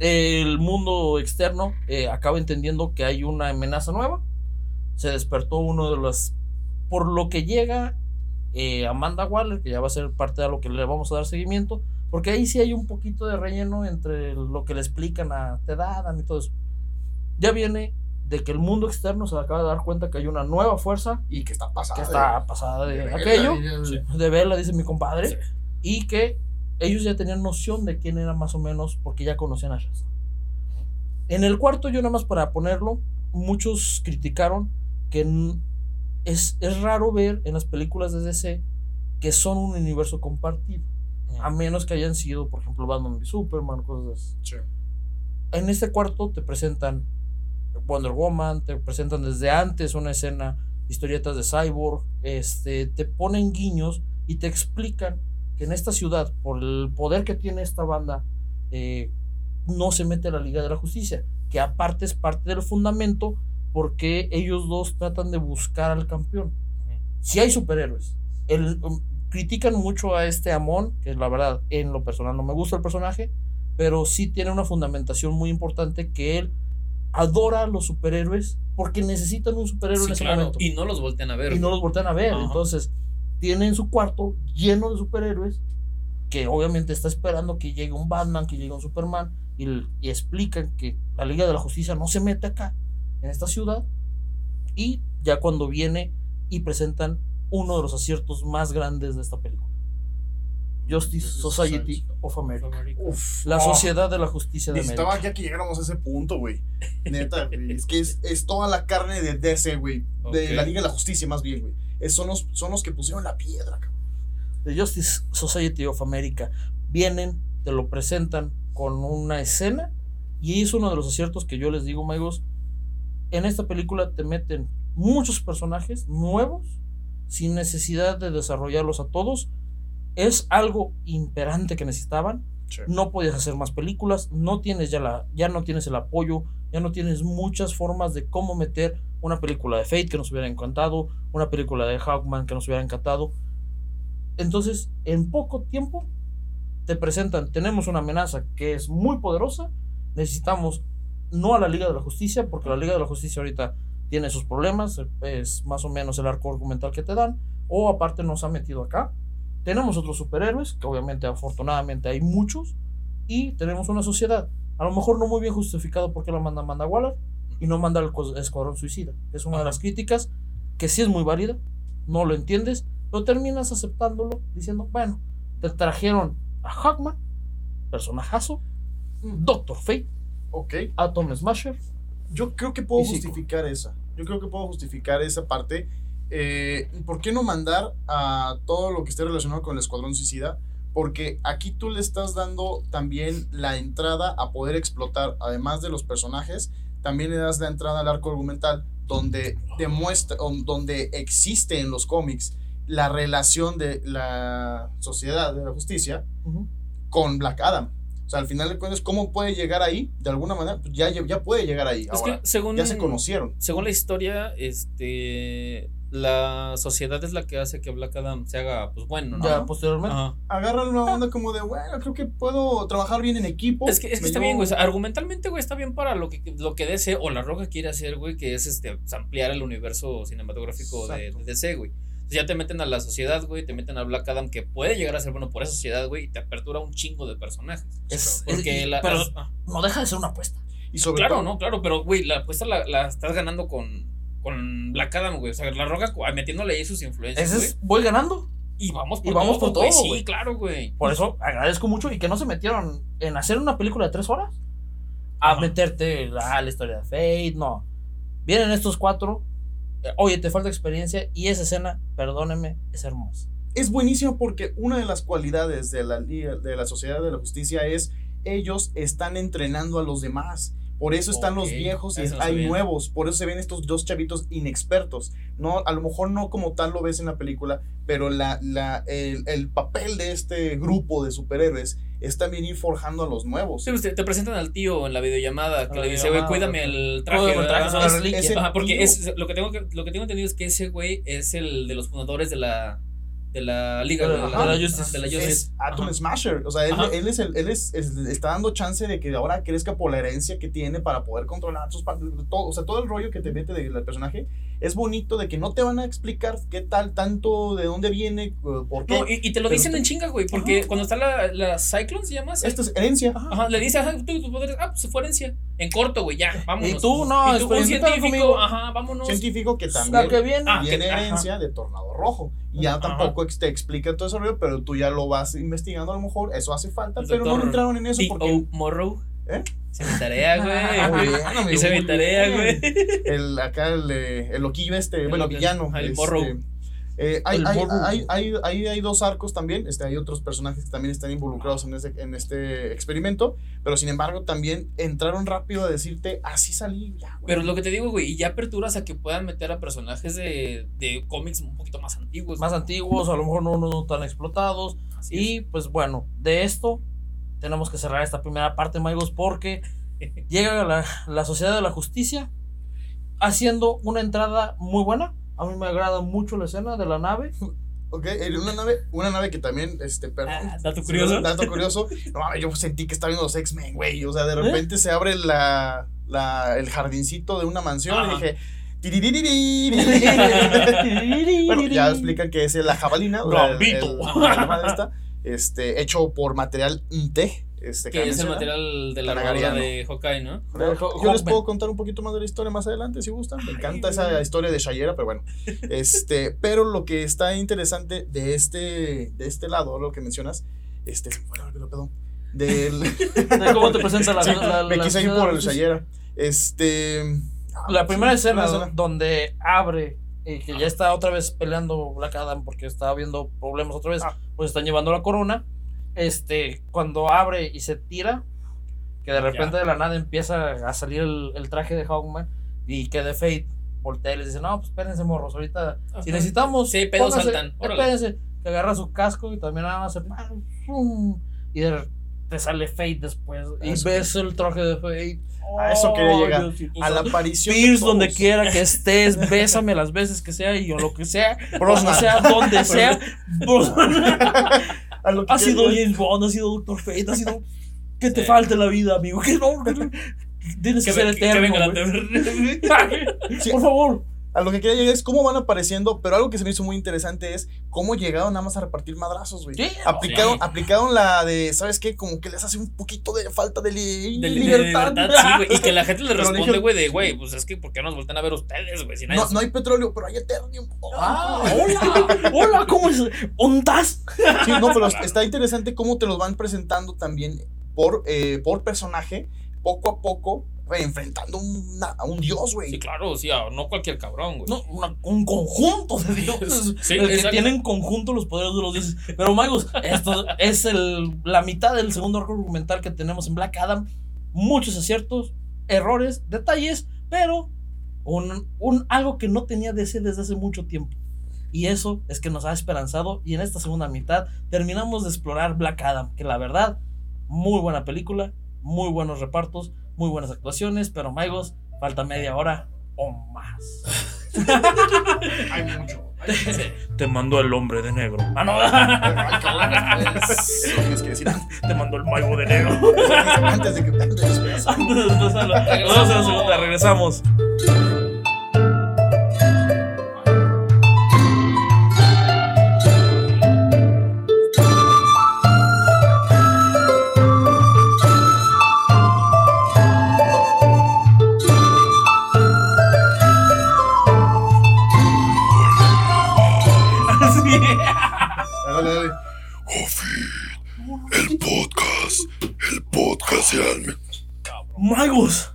El mundo externo eh, acaba entendiendo que hay una amenaza nueva. Se despertó uno de las. Por lo que llega eh, Amanda Waller, que ya va a ser parte de lo que le vamos a dar seguimiento. Porque ahí sí hay un poquito de relleno entre lo que le explican a Ted Adam y todo eso. Ya viene de que el mundo externo se acaba de dar cuenta que hay una nueva fuerza Y que está pasado. que está pasada de, de aquello, de verla, dice mi compadre, Sí. y que ellos ya tenían noción de quién era más o menos, porque ya conocían a Shazam. En el cuarto, yo nada más para ponerlo, muchos criticaron que es, es raro ver en las películas de DC que son un universo compartido, a menos que hayan sido, por ejemplo, Batman y Superman, cosas así Sí. en este cuarto te presentan Wonder Woman, te presentan desde antes una escena, historietas de Cyborg, este, te ponen guiños y te explican que en esta ciudad, por el poder que tiene esta banda, eh, no se mete a la Liga de la Justicia, que aparte es parte del fundamento porque ellos dos tratan de buscar al campeón. Si hay superhéroes, el, um, critican mucho a este Amon, que la verdad en lo personal no me gusta el personaje, pero sí tiene una fundamentación muy importante que él adora a los superhéroes porque necesitan un superhéroe Sí, en ese claro, momento y no los voltean a ver. y no los voltean a ver. Ajá. Entonces, tienen su cuarto lleno de superhéroes que obviamente está esperando que llegue un Batman, que llegue un Superman y, y explican que la Liga de la Justicia no se mete acá, en esta ciudad. Y ya cuando viene y presentan uno de los aciertos más grandes de esta película. Justice Society of America. Uf. La oh, Sociedad de la Justicia de Necesitaba América. ya que llegáramos a ese punto, güey. Neta, güey. Es que es, es toda la carne de DC, güey. De la Liga de la Justicia, más bien, güey. Son los, son los que pusieron la piedra, cabrón. de Justice Society of America vienen, te lo presentan con una escena y es uno de los aciertos que yo les digo, amigos. En esta película te meten muchos personajes nuevos sin necesidad de desarrollarlos a todos. Es algo imperante que necesitaban. No podías hacer más películas, no tienes ya la ya no tienes el apoyo, ya no tienes muchas formas de cómo meter una película de Fate que nos hubiera encantado, una película de Hawkman que nos hubiera encantado. Entonces, en poco tiempo te presentan, tenemos una amenaza que es muy poderosa, necesitamos no a la Liga de la Justicia, porque la Liga de la Justicia ahorita tiene sus problemas, es más o menos el arco argumental que te dan, o aparte nos ha metido acá. Tenemos otros superhéroes, que obviamente afortunadamente hay muchos, y tenemos una sociedad, a lo mejor no muy bien justificado porque la manda Amanda Waller y no manda al Escuadrón Suicida. Es una de las críticas que sí es muy válida, no lo entiendes, pero terminas aceptándolo diciendo, bueno, te trajeron a Hawkman, personajazo, Doctor Fate, Ok. Atom Smasher, Yo creo que puedo justificar esa. Yo creo que puedo justificar esa parte. Eh, ¿Por qué no mandar a todo lo que esté relacionado con el Escuadrón Suicida? Porque aquí tú le estás dando también la entrada a poder explotar, además de los personajes, también le das la entrada al arco argumental donde demuestra, donde existe en los cómics la relación de la sociedad de la justicia con Black Adam. O sea, al final de cuentas, ¿cómo puede llegar ahí? De alguna manera, pues ya, ya puede llegar ahí. Es Ahora, que según, ya se conocieron. según la historia, este la sociedad es la que hace que Black Adam se haga pues bueno, ¿no? ya posteriormente. Ajá. Agarran una onda como de, bueno, creo que puedo trabajar bien en equipo. Es que, es que está llevo- bien, güey. argumentalmente, güey, está bien para lo que, lo que DC o La Roca quiere hacer, güey, que es este pues, ampliar el universo cinematográfico de, de DC, güey. Entonces ya te meten a la sociedad, güey, te meten a Black Adam, que puede llegar a ser bueno por esa sociedad, güey, y te apertura un chingo de personajes. Es- Porque es- la. pero no deja de ser una apuesta. Y sobre claro, todo, no, claro, pero, güey, la apuesta la, la estás ganando con, con Black Adam, güey. O sea, La Roca metiéndole ahí sus influencias, Ese es, voy ganando. Y vamos y por vamos todo, por güey. todo, Sí, güey. claro, güey. Por eso agradezco mucho y que no se metieron en hacer una película de tres horas. A Ajá. meterte a la historia de Fate, no. Vienen estos cuatro. eh, Oye, te falta experiencia y esa escena, perdónenme, es hermosa. es buenísimo porque una de las cualidades de la, de la sociedad de la justicia es ellos están entrenando a los demás. Por eso están los viejos y eso hay nuevos. Por eso se ven estos dos chavitos inexpertos. No, a lo mejor no como tal lo ves en la película, pero la, la, el, el papel de este grupo de superhéroes es también ir forjando a los nuevos. Sí, pues, te, te presentan al tío en la videollamada que la le dice, güey, cuídame el traje. El traje, porque tío- es, lo, que tengo que, lo que tengo entendido es que ese güey es el de los fundadores de la, de la Liga De de la- la, de Justice. de la Justice. es Atom Ajá. Smasher. O sea, él, Ajá. él es el, él es, es- está dando chance de que ahora crezca por la herencia que tiene para poder controlar sus partes. Todo, o sea, todo el rollo que te mete del personaje es bonito de que no te van a explicar qué tal, tanto, de dónde viene, eh, por qué. No, y, y te lo Pero dicen te- en chinga, güey, porque Ajá. cuando está la, la Cyclone, ¿se llama? Esto es herencia. Ajá, le dice, ajá, tú tus poderes, ah, pues fue herencia. En corto, güey, ya, vámonos. Y tú, no, y tú, un científico, conmigo. ajá, vámonos. Científico que La también que viene. Ah, tiene que- ajá. herencia de Tornado Rojo. Y ya Ajá. tampoco te explica todo ese rollo, pero tú ya lo vas investigando a lo mejor. Eso hace falta, El pero no entraron en eso porque. Morrow. ¿Eh? Hice mi tarea, Ah, güey. Hice mi muy tarea, güey. El, acá el, eh, el loquillo este, El bueno, loque- villano. ah, el este, Morrow. Eh, hay, hay, hay, hay, hay- hay dos arcos también, este, hay otros personajes que también están involucrados en este, en este experimento, pero sin embargo también entraron rápido a decirte, así salí, ya, güey". Pero lo que te digo, güey, y ya aperturas a que puedan meter a personajes de, de cómics un poquito más antiguos. Más antiguos, a lo mejor no, no tan explotados. Así es. Y pues bueno, de esto tenemos que cerrar esta primera parte, Maigos, porque llega la, la Sociedad de la Justicia haciendo una entrada muy buena. A mí me agrada mucho la escena de la nave. Ok, una nave, una nave que también, este, perdón. Ah, dato sí, curioso. Dato curioso. No, mames, yo sentí que estaba viendo los X-Men, güey. O sea, de repente se abre la, la, el jardincito de una mansión Ajá. y dije. Bueno, ya explican que es la jabalina. sea, el- el- la madre esta, este, hecho por material INTE. Este, que es el material de la armadura de Hawkeye, ¿no? De Yo Hawkman. les puedo contar un poquito más de la historia más adelante, si gustan. Me encanta esa historia de Shayera, pero bueno. Este, pero lo que está interesante de este, de este lado, lo que mencionas, este, bueno, olvidó, perdón. Del, De cómo te presenta la, Sí, la- me la quise ir por el la. Shayera. Este. La primera sí, escena escena. donde abre y que ya está otra vez peleando Black Adam porque está habiendo problemas otra vez, Ah. pues están llevando la corona. Este, cuando abre y se tira, que de repente de la nada empieza a salir el, el traje de Hawkman y que de Fate voltea y les dice, no, pues espérense morros, ahorita si necesitamos, Sí, pedos pónganse, saltan, espérense, que agarra su casco y también nada más se ¡fum! y de- te sale Fate después y Eso. ves el traje de Fate. A eso quería Oh, llegar. Diosito A la aparición. Pierce donde quiera que estés, bésame las veces que sea y o lo que sea, como sea, donde sea. A lo que ha sido James Bond, ha sido Doctor Fate, ha sido. Que te falte la vida, amigo. Que no, que. Tienes que, Que, ser ve- que eterno. venga la. Por favor. A lo que quería llegar es cómo van apareciendo, pero algo que se me hizo muy interesante es cómo llegaron nada más a repartir madrazos, güey. Sí, Aplicaron, sí. aplicaron la de, ¿sabes qué? Como que les hace un poquito de falta de, li- De, de libertad. libertad, sí, güey. Y que la gente le responde, güey, de, güey, pues es que, ¿por qué nos voltean a ver ustedes, güey? Si No, no hay petróleo, pero hay eternium. Ah, hola. Hola, ¿cómo es? ¿Ondas? Sí, no, pero está interesante cómo te los van presentando también por, eh, por personaje, poco a poco, güey, enfrentando una- a un dios, güey. Sí, claro, sí, ah, no cualquier cabrón, güey. No, una- un conjunto de dioses. Sí, el que exacto. tiene en conjunto los poderes de los dioses. Pero, Magos, esto es el, la mitad del segundo arco argumental que tenemos en Black Adam. Muchos aciertos, errores, detalles, pero un, un, algo que no tenía DC desde hace mucho tiempo. Y eso es que nos ha esperanzado. Y en esta segunda mitad terminamos de explorar Black Adam. Que la verdad, muy buena película, muy buenos repartos, muy buenas actuaciones. Pero, Magos, falta media hora o más. Hay mucho. Te mandó el hombre de negro. Ah, no. Ay, cabrón, es- Eso tienes que decir Te mandó el mago de negro. antes de que antes de. Vamos a la segunda, regresamos. Podcast. El podcast del alma. Magos.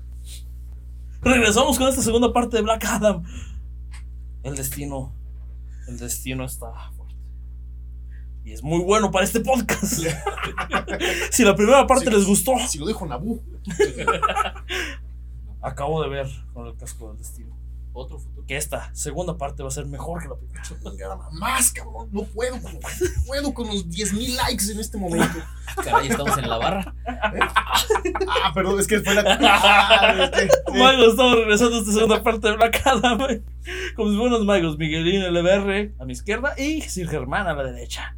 Regresamos con esta segunda parte de Black Adam. El destino. El destino está fuerte. Y es muy bueno para este podcast. si la primera parte les gustó, Si lo dijo Naboo. acabo de ver con el casco del destino Otro futuro. que esta segunda parte va a ser mejor que la primera. Chingada, Más, cabrón. No puedo. No puedo con los 10.000 likes en este momento. Caray, estamos en la barra. Ah, perdón, es que fue la. Ah, es que- sí. Magos, estamos regresando a esta segunda parte de Black Adam. güey. Con mis buenos magos, Miguelín LBR a mi izquierda y Sir Germán a la derecha.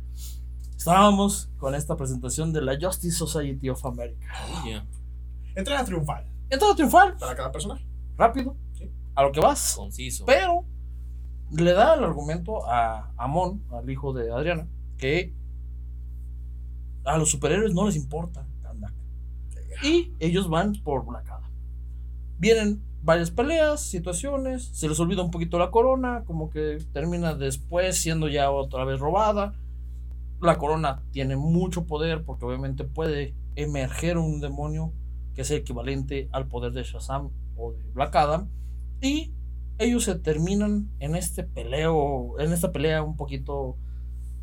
Estábamos con esta presentación de la Justice Society of America. Oye, Entrada triunfal Entrada triunfal, para cada personaje. rápido. A lo que vas. conciso. Pero le da el argumento a Amon, al hijo de Adriana, que a los superhéroes no les importa Kandak. Y ellos van por Black Adam. Vienen varias peleas, situaciones, se les olvida un poquito la corona, como que termina después siendo ya otra vez robada. La corona tiene mucho poder porque obviamente puede emerger un demonio que es equivalente al poder de Shazam o de Black Adam. Y ellos se terminan en este peleo, en esta pelea un poquito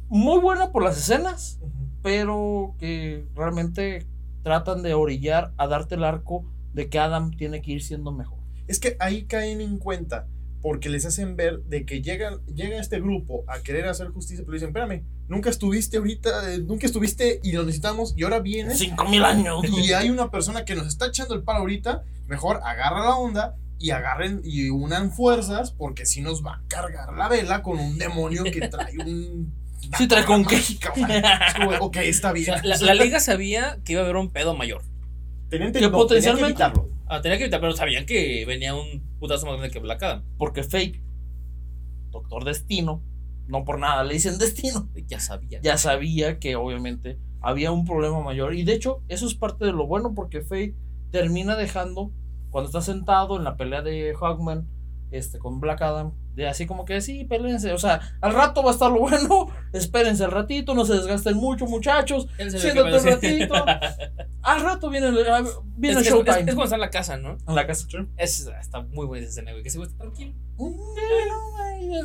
muy buena por las escenas, pero que realmente tratan de orillar a darte el arco de que Adam tiene que ir siendo mejor. Es que ahí caen en cuenta porque les hacen ver de que llega, llega este grupo a querer hacer justicia, pero dicen, espérame, nunca estuviste ahorita, eh, nunca estuviste y lo necesitamos y ahora vienes Cinco mil años. y hay una persona que nos está echando el palo ahorita, mejor agarra la onda y agarren y unan fuerzas porque si nos va a cargar la vela con un demonio que trae un... Sí trae con qué. mágica, güey. Es como, ok, está O bien. sea, la, la liga sabía que iba a haber un pedo mayor. Tenían que no, tenían potencialmente- evitarlo. Ah, tenía que evitar, pero sabían que venía un putazo más grande que Black Adam. Porque Fake, Doctor Destino, no por nada le dicen Destino, Ya sabía. ya sabía que obviamente había un problema mayor. Y de hecho, eso es parte de lo bueno porque Fate termina dejando, cuando está sentado en la pelea de Hawkman este, con Black Adam, de así como que sí, pélense. O sea, al rato va a estar lo bueno, espérense al ratito, no se desgasten mucho, muchachos. Se Siéntate un ratito. Al rato viene viene es, el es- es- showtime. es cuando está en la casa, ¿no? en la casa. Es, está muy buena esa escena, güey. Que güey está tranquilo.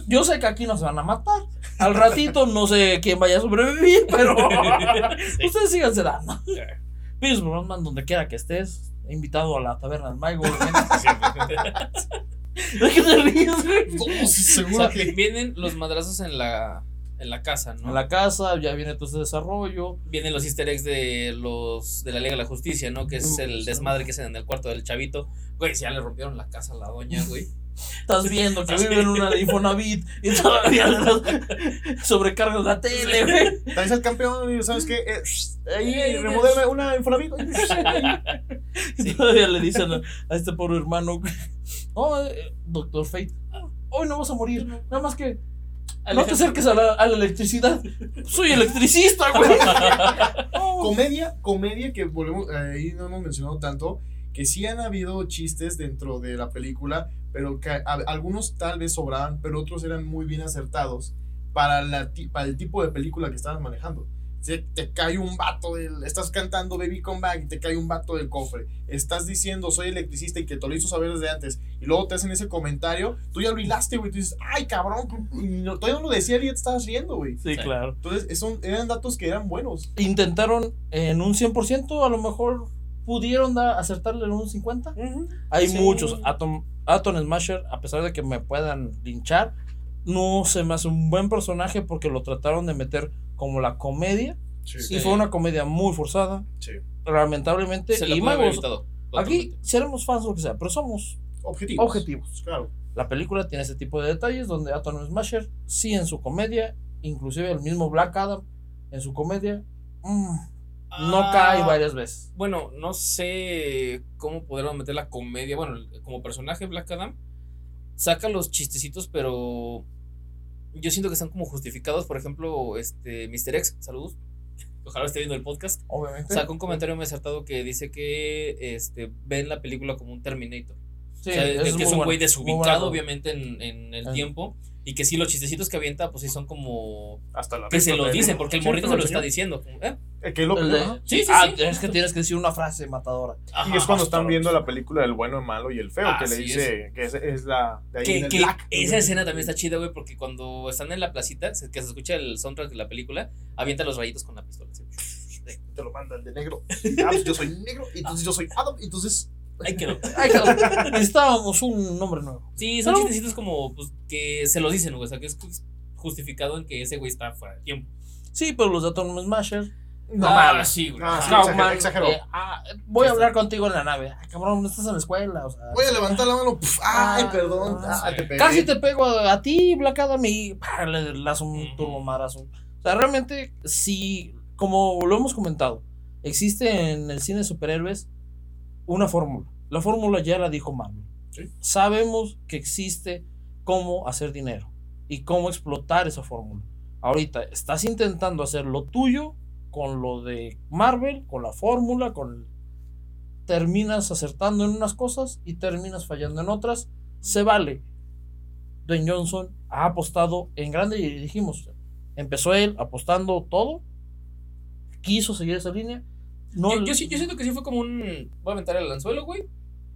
Yo sé que aquí no se van a matar. Al ratito no sé quién vaya a sobrevivir, pero ustedes síganse dando. Pierce Brosnan, donde quiera que estés, invitado a la taberna del Maigo, obviamente. ¿De qué te ríes, güey? No, sí, O seguro sea, que... vienen los madrazos en la, en la casa, ¿no? En la casa, ya viene todo este desarrollo. Vienen los easter eggs de los de la Liga de la Justicia, ¿no? Que es Mm, el desmadre que hacen en el cuarto del chavito. Güey, si ya le rompieron la casa a la doña, güey. Estás viendo que vive en una Infonavit y todavía sobrecargas la tele, güey. Traes al campeón y ¿sabes qué? Eh, ahí, remodélame una Infonavit. Y todavía le dicen a, a este pobre hermano, oh, eh, doctor Fate, hoy no vas a morir, nada más que no te acerques a la, a la electricidad. Soy electricista, güey. Oh. Comedia, comedia que volvemos, eh, ahí no hemos mencionado tanto, que sí han habido chistes dentro de la película, pero que a- algunos tal vez sobraban, pero otros eran muy bien acertados para, la, ti- para el tipo de película que estabas manejando. Se te cae un vato del. Estás cantando Baby Come Back y te cae un vato del cofre. Estás diciendo soy electricista y que te lo hizo saber desde antes. Y luego te hacen ese comentario. Tú ya lo hilaste, güey. Tú dices, ay, cabrón. Y no- todavía no lo decía y ya te estabas riendo, güey. Sí, claro. Entonces, son, eran datos que eran buenos. Intentaron en un 100%, a lo mejor pudieron da- acertarle en un 50%. Hay Sí. muchos. Atom, Atom Smasher, a pesar de que me puedan linchar, no se me hace un buen personaje porque lo trataron de meter como la comedia. Sí. Y fue una comedia muy forzada, Sí. lamentablemente. Se y magos, evitado. aquí seremos fans lo que sea, pero somos Objetivos. objetivos. Claro. La película tiene ese tipo de detalles donde Atom Smasher, sí en su comedia, inclusive el mismo Black Adam en su comedia, mm, no Ah, cae varias veces. Bueno, no sé cómo podrán meter la comedia. Bueno, como personaje Black Adam saca los chistecitos, pero yo siento que están como justificados. Por ejemplo, este Mr. X, saludos. Ojalá esté viendo el podcast. Obviamente. Sacó un comentario muy acertado que dice que este ven la película como un Terminator. Sí, o sea, es que es un güey desubicado, bueno. obviamente, en, en el Ah. tiempo. Y que sí, los chistecitos que avienta, pues sí son como. Hasta la Que se vista lo de- dice, porque el morrito se lo está diciendo. ¿eh? Eh, es lo. Sí, sí, ah, sí. es que tienes que decir una frase matadora. Ajá, Y es cuando están viendo la película del bueno, el malo y el feo, que le dice que es, es la de ahí Que, que black. esa escena también está chida, güey, porque cuando están en la placita, que se escucha el soundtrack de la película, avienta los rayitos con la pistola. así. Te lo manda el de negro. Ah, pues yo soy negro, entonces yo soy Adam, entonces. Ay, quedó. Ay, cabrón, necesitábamos un nombre nuevo. Sí, son chistecitos como pues, que se los dicen, güey. O sea, que es jus- justificado en que ese güey está fuera de tiempo. Sí, pero los de Atom Smasher. No ah, mames. sí, güey. Ah, sí, Ajá. exageró, exageró. eh, ah, voy a hablar contigo en la nave. Ay, cabrón, no estás en la escuela. O sea, Voy a levantar la mano. puf, ay, Ah, perdón. ah, Ah, sí. te pegué. Casi te pego a, a ti, Black Adam, y ¡pah! le das un turbo marazo. O sea, realmente, sí, como lo hemos comentado, existe en el cine de superhéroes una fórmula. La fórmula ya la dijo Marvel. Sí. Sabemos que existe cómo hacer dinero y cómo explotar esa fórmula. Ahorita estás intentando hacer lo tuyo con lo de Marvel, con la fórmula, con terminas acertando en unas cosas y terminas fallando en otras. Se vale. Dwayne Johnson ha apostado en grande y dijimos, empezó él apostando todo, quiso seguir esa línea. No, yo, yo, yo siento que sí fue como un. Voy a aventar el anzuelo, güey.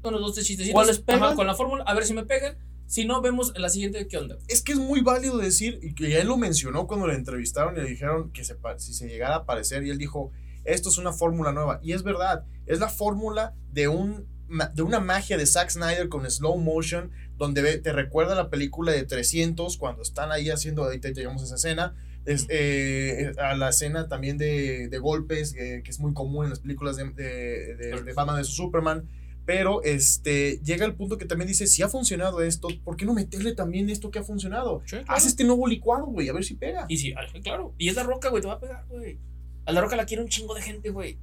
Unos dos, chistecitos. ¿Cuáles Ajá, pegan? con la fórmula, a ver si me pegan. Si no, vemos en la siguiente qué onda. Es que es muy válido decir, y que ya él lo mencionó cuando le entrevistaron y le dijeron que se, si se llegara a aparecer, y él dijo, esto es una fórmula nueva. Y es verdad, es la fórmula de, un, de una magia de Zack Snyder con slow motion, donde te recuerda la película de 300, cuando están ahí haciendo, ahorita llegamos a esa escena, es, eh, a la escena también de, de golpes, eh, que es muy común en las películas de, de, de, de Batman vs. Superman. Pero este llega el punto que también dice, si ha funcionado esto, ¿por qué no meterle también esto que ha funcionado? Sí, claro. Haz este nuevo licuado, güey, a ver si pega. Y sí, ah, claro. Y es la roca, güey, te va a pegar, güey. A la roca la quiere un chingo de gente, güey.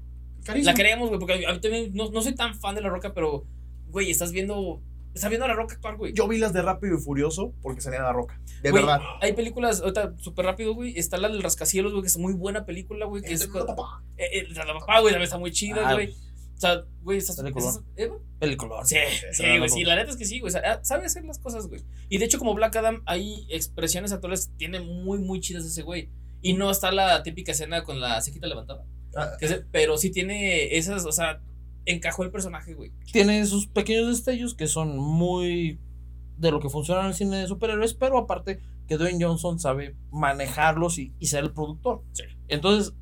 La queremos, güey, porque a mí también no, no soy tan fan de la roca, pero, güey, estás viendo. Estás viendo a la roca actuar, güey. Yo vi las de Rápido y Furioso porque salía la roca. De Güey, verdad. Hay películas, ahorita, súper rápido, güey. Está la del Rascacielos, güey, que es muy buena película, güey. Que es. Papá. Eh, eh, la papá, güey, también está muy chida, Ah, güey. O sea, güey, estás. Estás- ¿eh, película. Sí, sí, güey, sí, la neta es que sí, güey. O sea, ah, sabe hacer las cosas, güey. Y de hecho, como Black Adam, hay expresiones actuales que tiene muy, muy chidas ese güey. Y no está la típica escena con la cequita levantada. Ah, que se- pero sí tiene esas, o sea, encajó el personaje, güey. Tiene sus pequeños destellos que son muy de lo que funciona en el cine de superhéroes, pero aparte que Dwayne Johnson sabe manejarlos y, y ser el productor. Sí. Entonces,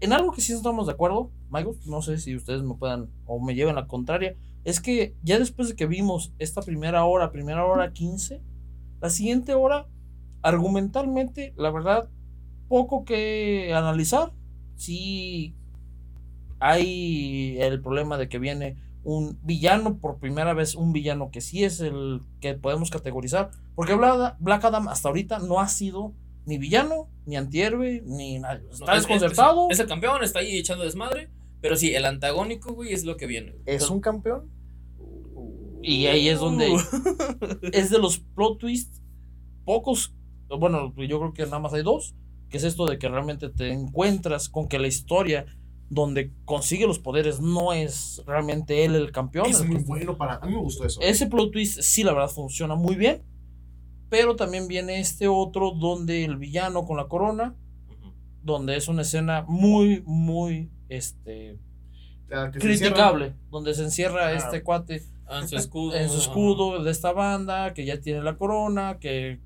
en algo que sí estamos de acuerdo, Michael, no sé si ustedes me puedan o me lleven la contraria, es que ya después de que vimos esta primera hora, primera hora 15, la siguiente hora, argumentalmente, la verdad, poco que analizar. Sí hay el problema de que viene un villano por primera vez, un villano que sí es el que podemos categorizar, porque Bla- Black Adam hasta ahorita no ha sido ni villano, ni antihéroe, ni nada. No, Está es- es- desconcertado. Es, el campeón, está ahí echando desmadre. Pero sí, el antagónico, güey, es lo que viene. güey. ¿Es un campeón? Y ahí es donde es de los plot twists pocos, bueno, yo creo que nada más hay dos, que es esto de que realmente te encuentras con que la historia donde consigue los poderes no es realmente él el campeón. Es el muy que- bueno para. A mí me gustó eso. Ese plot twist sí, la verdad, funciona muy bien. Pero también viene este otro donde el villano con la corona, donde es una escena muy, muy este, se criticable, donde se encierra Ah. este cuate Ah, en su escudo. en su escudo de esta banda, que ya tiene la corona, que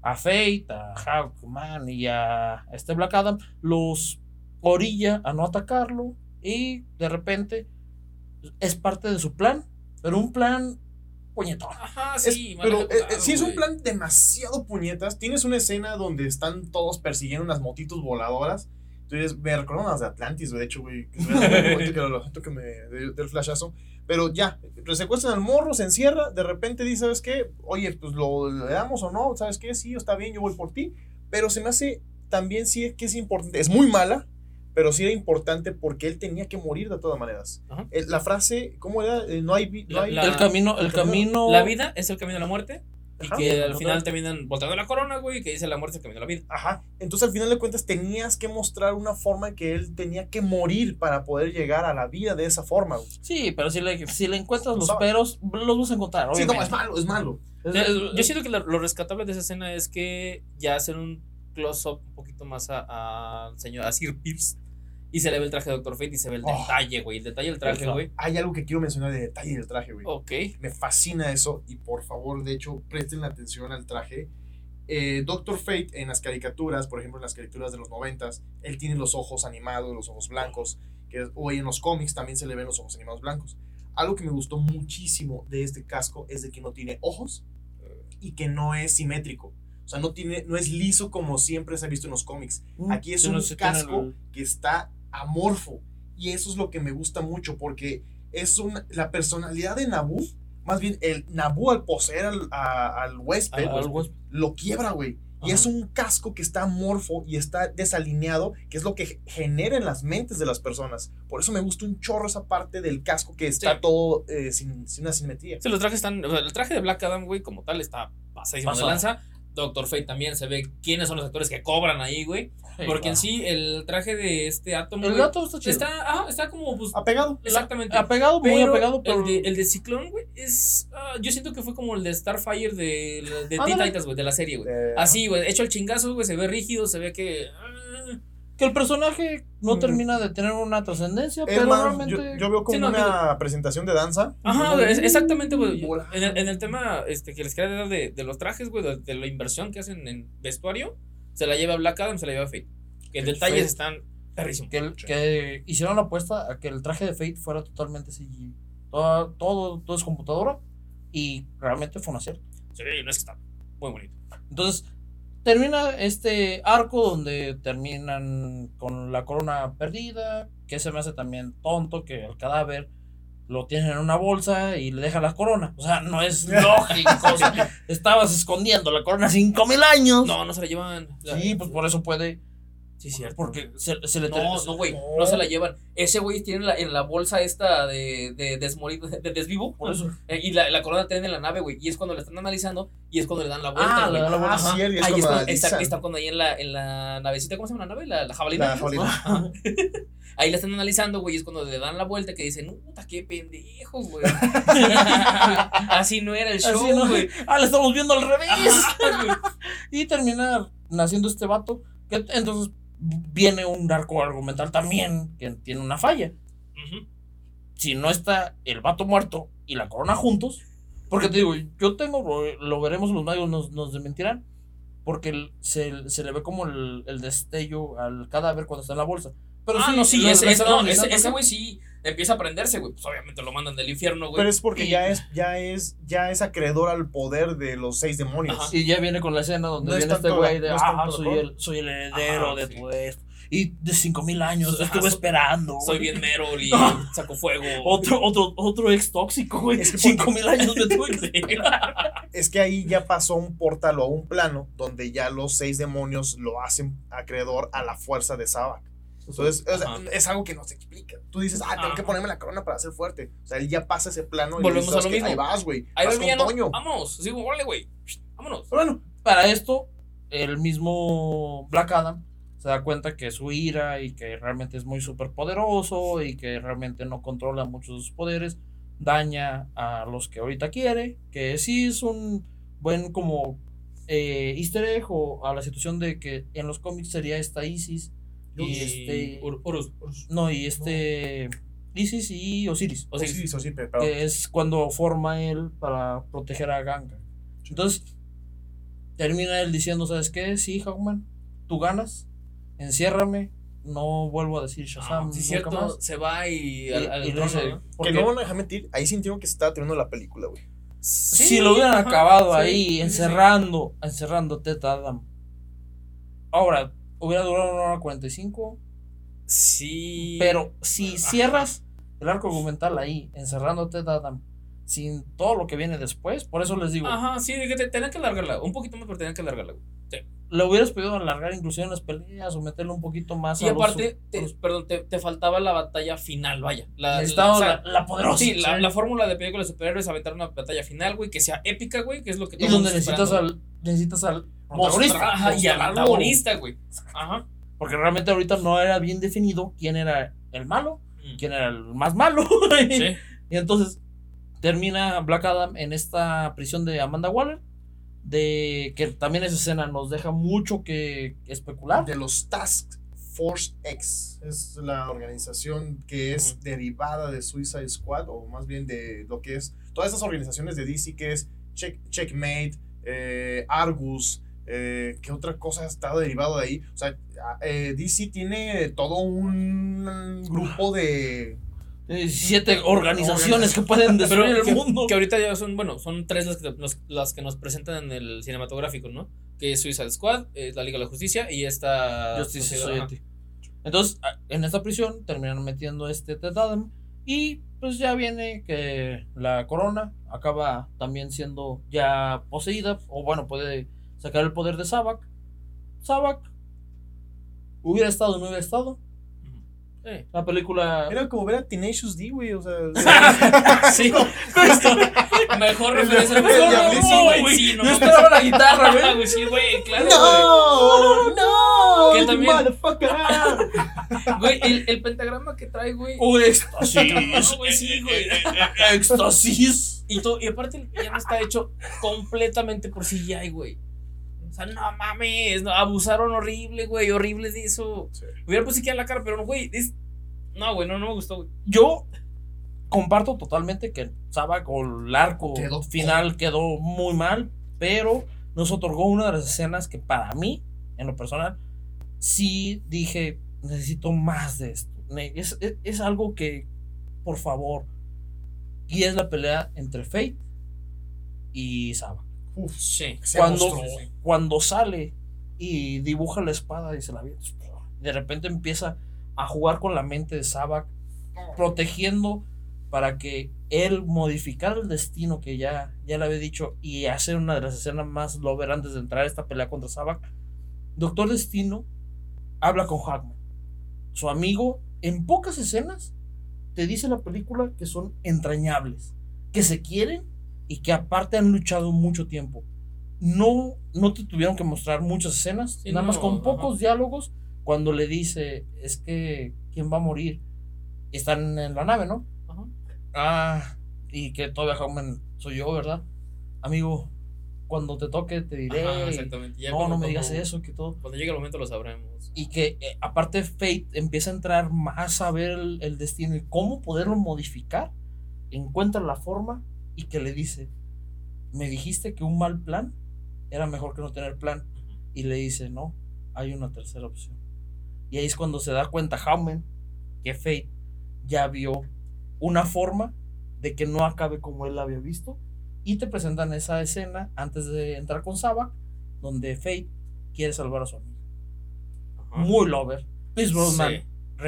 a Fate, a Hawkman y a este Black Adam los orilla a no atacarlo y de repente es parte de su plan, pero un plan puñetón. Ajá, Es- sí. pero eh, eh, si es un plan demasiado puñetas, tienes una escena donde están todos persiguiendo unas motitos voladoras. Entonces me recuerdan las de Atlantis, de hecho, güey. que me que que de- del flashazo. Pero ya, secuestran al morro, se encierra, de repente dice, ¿sabes qué? Oye, pues lo le damos o no, ¿sabes qué? Sí, está bien, yo voy por ti. Pero se me hace también sí que es importante. Es muy mala, pero sí era importante porque él tenía que morir de todas maneras. Ajá. Eh, La frase, ¿cómo era? Eh, no hay... no La- hay la- el camino, el camino. La vida es el camino a la muerte. Y Ajá, que al final terminan volteando la corona, güey, y que dice la muerte es el camino de la vida. Ajá. Entonces, al final de cuentas, tenías que mostrar una forma en que él tenía que morir para poder llegar a la vida de esa forma. güey. Sí, pero si le, si le encuentras los Sabe. peros, los vas a encontrar. Sí, no, obviamente. es malo, es malo. Es- Eh, Yo siento que lo, rescatable de esa escena es que ya hacen un close-up un poquito más a, señor, a Sir Pierce. Y se le ve el traje de Doctor Fate y se ve el Oh. detalle, güey. El detalle del traje, güey. Hay algo que quiero mencionar de detalle del traje, güey. Ok. Me fascina eso y por favor, de hecho, presten la atención al traje. Eh, Doctor Fate en las caricaturas, por ejemplo, en las caricaturas de los noventas, él tiene los ojos animados, los ojos blancos, que hoy en los cómics también se le ven los ojos animados blancos. Algo que me gustó muchísimo de este casco es de que no tiene ojos y que no es simétrico. O sea, no, tiene, no es liso como siempre se ha visto en los cómics. Mm, Aquí es un casco que está amorfo. Y eso es lo que me gusta mucho porque es una, la personalidad de Naboo, más bien el Naboo al poseer al, a- al huésped, al- al huésped. lo quiebra, güey. Y es un casco que está amorfo y está desalineado, que es lo que genera en las mentes de las personas. Por eso me gusta un chorro esa parte del casco que está Sí. todo eh, sin, sin una simetría. Sí, los trajes están. o sea, el traje de Black Adam, güey, como tal, está pasadísimo de lanza. Doctor Fate también se ve quiénes son los actores que cobran ahí, güey. Porque en sí, el traje de este átomo. El güey, gato está chido. está, ajá, está como. Pues, Apegado. exactamente. apegado, muy Pero apegado, pero. el, de, el de Ciclón, güey, es. ah, yo siento que fue como el de Starfire de, de Teen. Titans, güey, de la serie, güey. Eh, Así, güey, hecho el chingazo, güey, se ve rígido, se ve que. Que el personaje no Mm. termina de tener una trascendencia, pero más, realmente. yo, yo veo como Sí, no, una presentación de danza. Ajá, es- exactamente, güey. En el, en el tema este, que les quería dar de, de los trajes, güey, de, de la inversión que hacen en vestuario, se la lleva Black Adam, se la lleva Fate. Que El detalles Fate. están perrísimos. que, el- que hicieron la apuesta a que el traje de Fate fuera totalmente CGI. Todo, todo, todo es computadora y realmente fue un acierto. Sí, no es que está muy bonito. Entonces, termina este arco donde terminan con la corona perdida, que se me hace también tonto que el cadáver lo tienen en una bolsa y le dejan la corona. O sea, no es lógico. o sea, estabas escondiendo la corona 5000 años. No, no se la llevan. Sí, pues por eso puede. Sí, cierto. Porque se, se le No, no, güey, no se la llevan. Ese güey tiene la, en la bolsa esta de, de, desmorido, de desvivo. Por eso. Eh, y la, la corona tiene en la nave, güey. Y es cuando la están analizando y es cuando le dan la vuelta, Ah, le güey. dan la vuelta. Ah, sí, y es Ahí cuando es cuando, analizan. está, está cuando ahí en la, en la navecita, ¿cómo se llama la nave? La, la jabalina. La jabalina. Ahí la están analizando, güey, y es cuando le dan la vuelta que dicen, puta, qué pendejo, güey. Así no era el Así, show, ¿no? güey. Ah, le estamos viendo al revés. Y termina naciendo este vato. Que entonces viene un arco argumental también que tiene una falla. Si no está el vato muerto y la corona juntos, porque te digo, yo tengo, lo, lo veremos, los magos nos, nos desmentirán, porque se, se le ve como el, el destello al cadáver cuando está en la bolsa. Pero ah, no, sí, ese, ese, no, ese, güey sí empieza a prenderse, güey. Pues obviamente lo mandan del infierno, güey. Pero es porque Y- ya es, ya es, ya es acredor al poder de los seis demonios. Ajá. Y ya viene con la escena donde No es viene este güey de, no es ah, soy el, soy el heredero Ajá, de sí. todo esto. Y de cinco mil años Ajá, estuve soy- esperando. Soy bien Merol y saco fuego. Otro, otro, otro ex tóxico, güey. Es que Cinco mil años me tuve que esperar. Es que ahí ya pasó un portal o a un plano donde ya los seis demonios lo hacen acreedor a la fuerza de Sabak. Entonces, o sea, Ajá. es algo que no se explica. Tú dices, ah, tengo Ajá. que ponerme la corona para ser fuerte. O sea, él ya pasa ese plano y Volvemos dices, a lo "¿Sabes qué? mismo. Ahí vas, güey. Ahí va Vas con. Toño. Vámonos. Sí, órale, güey. Vámonos. Pero bueno, Para esto, el mismo Black Adam se da cuenta que su ira y que realmente es muy súper poderoso y que realmente no controla mucho sus poderes, daña a los que ahorita quiere, que sí es un buen como eh, easter egg o a la situación de que en los cómics sería esta Isis y este... Ur- Urus, Urus. No, y este... Isis y Osiris. O sea, sí, sí, sí, pero que es cuando forma él para proteger a Ganga. Entonces, termina él diciendo, ¿sabes qué? Sí, Hawkman, tú ganas, enciérrame, no vuelvo a decir Shazam Ah, sí, nunca cierto. más. Se va y. Y- al, al y le trono, dice, ¿no? que porque no van a dejar mentir, ahí sintieron que se estaba terminando la película, güey. si lo hubieran ajá, acabado sí, ahí, sí, sí, sí. encerrando, encerrando a Teta Adam. Ahora, hubiera durado una hora 45, Sí. pero si Ajá. cierras el arco argumental ahí, Teta Adam, sin todo lo que viene después. Por eso les digo, Ajá, sí, que te- tenían que alargarla. Un poquito más, pero tenían que alargarla, güey. le hubieras podido alargar inclusive en las peleas o meterle un poquito más Y a los- aparte, a te- los- perdón, te, te faltaba la batalla final, vaya. La, necesitaba o sea, la, la poderosa. Sí, la, sí. la fórmula de películas de superhéroes es aventar una batalla final, güey, que sea épica, güey, que es lo que y donde necesitas esperando. al, necesitas al protagonista. Ajá, y al antagonista, güey. Ajá. Porque realmente ahorita no era bien definido quién era el malo, Mm. quién era el más malo. Sí. Y entonces termina Black Adam en esta prisión de Amanda Waller. De que también esa escena nos deja mucho que especular. De los Task Force X. Es la organización que es derivada de Suicide Squad, o más bien de lo que es todas esas organizaciones de DC que es Check, Checkmate, eh, Argus. Eh, ¿Qué otra cosa está derivado de ahí? O sea, eh, DC tiene todo un grupo de. 17 organizaciones que pueden destruir el que, mundo. que ahorita ya son, bueno, son tres las que, nos, las que nos presentan en el cinematográfico, ¿no? Que es Suicide Squad, es la Liga de la Justicia y esta... Justice Society. Entonces, en esta prisión terminan metiendo este Ted Adam. Y pues ya viene que la corona acaba también siendo ya poseída. O bueno, puede sacar el poder de Sabak. Sabak hubiera estado o no hubiera estado. Eh, La película. Era como ver a Tenacious D, güey. O sea. sí. Mejor referencia. el Mejor, no, güey, sí, no Yo esperaba la guitarra, güey. Ah, güey, sí, güey, claro, ¡No! ¡No! Que you también- güey. El, el pentagrama que trae, güey. Uy, éxtasis. No, güey, sí, güey. éxtasis. Y, to- y aparte el villano está hecho completamente por CGI, güey. O sea, no mames, no, abusaron horrible, güey, horrible de eso. Sí. Hubiera puesto aquí a la cara, pero no, güey, es... No, güey, no, no me gustó, güey. Yo comparto totalmente que Sabak o el arco Quedó final quedó muy mal, pero nos otorgó una de las escenas que para mí, en lo personal, sí dije, necesito más de esto. Es, es- es algo que, por favor, y es la pelea entre Fate y Sabak. Uf, Sí. Cuando, cuando sale y dibuja la espada y se la ve, de repente empieza a jugar con la mente de Sabak, protegiendo para que él modificara el destino que ya, ya le había dicho y hacer una de las escenas más lover antes de entrar a esta pelea contra Sabak. Doctor Destino habla con Hackman, su amigo, en pocas escenas te dice la película que son entrañables, que se quieren y que aparte han luchado mucho tiempo. No, no te tuvieron que mostrar muchas escenas, Sí, nada más no, con ajá. pocos diálogos cuando le dice, es que, ¿quién va a morir? Están en la nave, ¿no? Ajá. Ah, y que todavía Hawkman soy yo, ¿verdad? Amigo, cuando te toque te diré. Ajá, exactamente. Ya no, no me digas eso, que todo. Cuando llegue el momento lo sabremos. Y que eh, aparte Fate empieza a entrar más a ver el, el destino y cómo poderlo modificar. Encuentra la forma y que le dice, me dijiste que un mal plan era mejor que no tener plan. Y le dice, no, hay una tercera opción. Y ahí es cuando se da cuenta Howman que Fate ya vio una forma de que no acabe como él la había visto. Y te presentan esa escena antes de entrar con Sabak, donde Fate quiere salvar a su amigo. Ajá. Muy lover. Chris Brosnan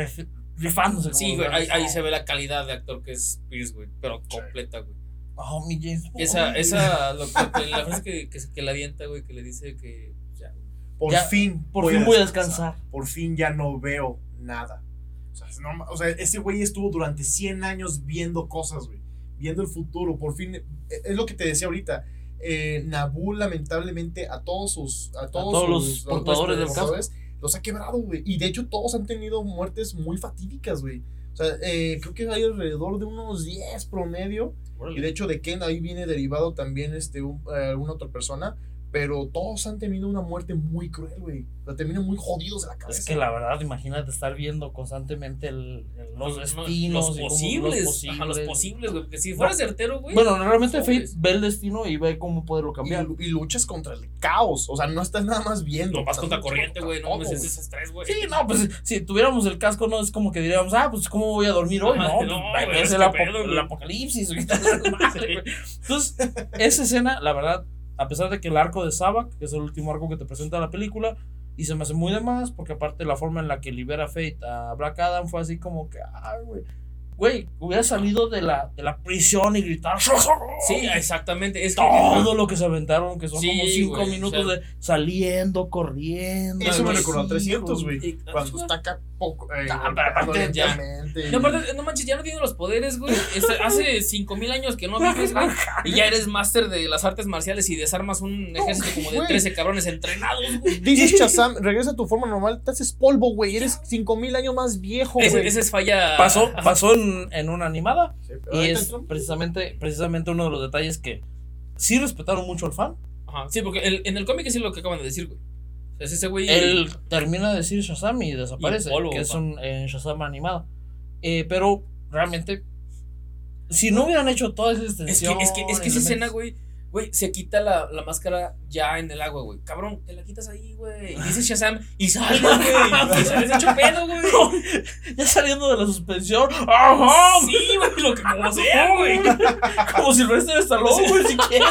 Sí. rifándose. Sí, güey, ahí, ahí se ve la calidad de actor que es Pierce, güey. Pero completa, güey. Oh, mi James Bond. Esa, esa, lo que- la frase que, que, que la avienta, güey, que le dice que. Ya, Por Ya, fin. por fin voy a descansar. Por fin ya no veo nada. O sea, es norma- o sea, ese güey estuvo durante 100 años viendo cosas, güey. Viendo el futuro. Por fin. eh, Es lo que te decía ahorita. Eh, Naboo, lamentablemente, a todos sus. A todos, todos los sus- portadores del portadores, Los ha quebrado, güey. Y de hecho, todos han tenido muertes muy fatídicas, güey. O sea, eh, creo que hay alrededor de unos 10 promedio. Y de hecho de Ken ahí viene derivado también este, un- eh, alguna otra persona. Pero todos han tenido una muerte muy cruel, güey. Sea, terminan muy jodidos de la cabeza. Es que la verdad, imagínate estar viendo constantemente el, el- los No, destinos. Los y cómo- posibles. Ajá, los posibles, güey. Porque si fuera certero, güey. Bueno, realmente Fate ve el destino y ve cómo poderlo cambiar. y luchas contra el caos. O sea, no estás nada más viendo. Lo vas contra corriente, güey. No güey. ese es estrés, güey. Sí, no, pues si tuviéramos el casco, no es como que diríamos, ah, pues cómo voy a dormir hoy, no, no, pues, es es el, que apo- pedo, el apocalipsis. güey. Entonces, esa escena, la verdad, a pesar de que el arco de Sabak, que es el último arco que te presenta la película, y se me hace muy de más, porque aparte la forma en la que libera Fate a Black Adam fue así como que, ah, güey. Güey, hubiera salido de la, de la prisión y gritar. Sí, exactamente. Es que, Todo lo que se aventaron, que son Sí, como cinco güey, minutos o sea- de saliendo, corriendo. Eso me recordó a sí, 300, güey. Y- Cuando está acá poco. Eh, Ah, pero aparte ya. lentamente. No, aparte, no manches, ya no tiene los poderes, güey. Este, hace 5000 años que no vives, güey. Y ya eres máster de las artes marciales y desarmas un ejército como de güey. 13 cabrones entrenados, güey. Dices Shazam, regresa a tu forma normal, te haces polvo, güey. Eres 5000 años más viejo, güey. Ese, ese es falla. Pasó, pasó en, en una animada. Sí, Y es precisamente, precisamente uno de los detalles que sí respetaron mucho al fan. Ajá, sí, porque el- en el cómic es lo que acaban de decir, güey. Es ese güey. Él termina de decir Shazam y desaparece, Y polvo, que es un Shazam animado. Eh, pero realmente, si no hubieran hecho todas esas Es que, es que, es que esa escena, güey, güey, se quita la, la máscara ya en el agua, güey. Cabrón, te la quitas ahí, güey. Y dices Shazam y sale, güey. Y sales hecho pedo, güey. ya saliendo de la suspensión. ¡Ajá! Sí, güey, lo que como sea, güey. Como Silvestre Stallone, güey, si quieres.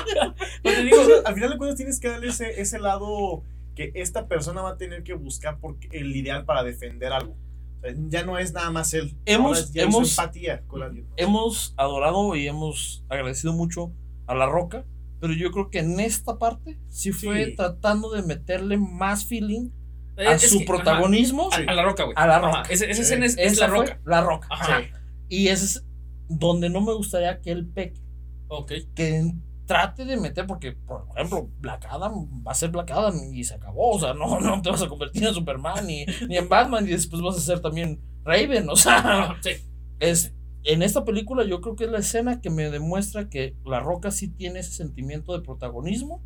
No te digo, al final de cuentas tienes que darle ese, ese lado que esta persona va a tener que buscar porque el ideal para defender algo. O sea, ya no es nada más él. Hemos- Ahora ya hemos- empatía con alguien. Hemos adorado y hemos agradecido mucho a La Roca, pero yo creo que en esta parte sí fue Sí. tratando de meterle más feeling eh, a es su que, protagonismo. ajá, a la roca, güey. A la roca. Esa, esa escena es, es la roca. La Roca. Ajá. sí. Y ese es donde no me gustaría que él peque. Ok. que trate de meter, porque, por ejemplo, Black Adam va a ser Black Adam y se acabó. O sea, no, no te vas a convertir en Superman ni, ni en Batman y después vas a ser también Raven. O sea, sí. es. En esta película yo creo que es la escena que me demuestra que La Roca sí tiene ese sentimiento de protagonismo.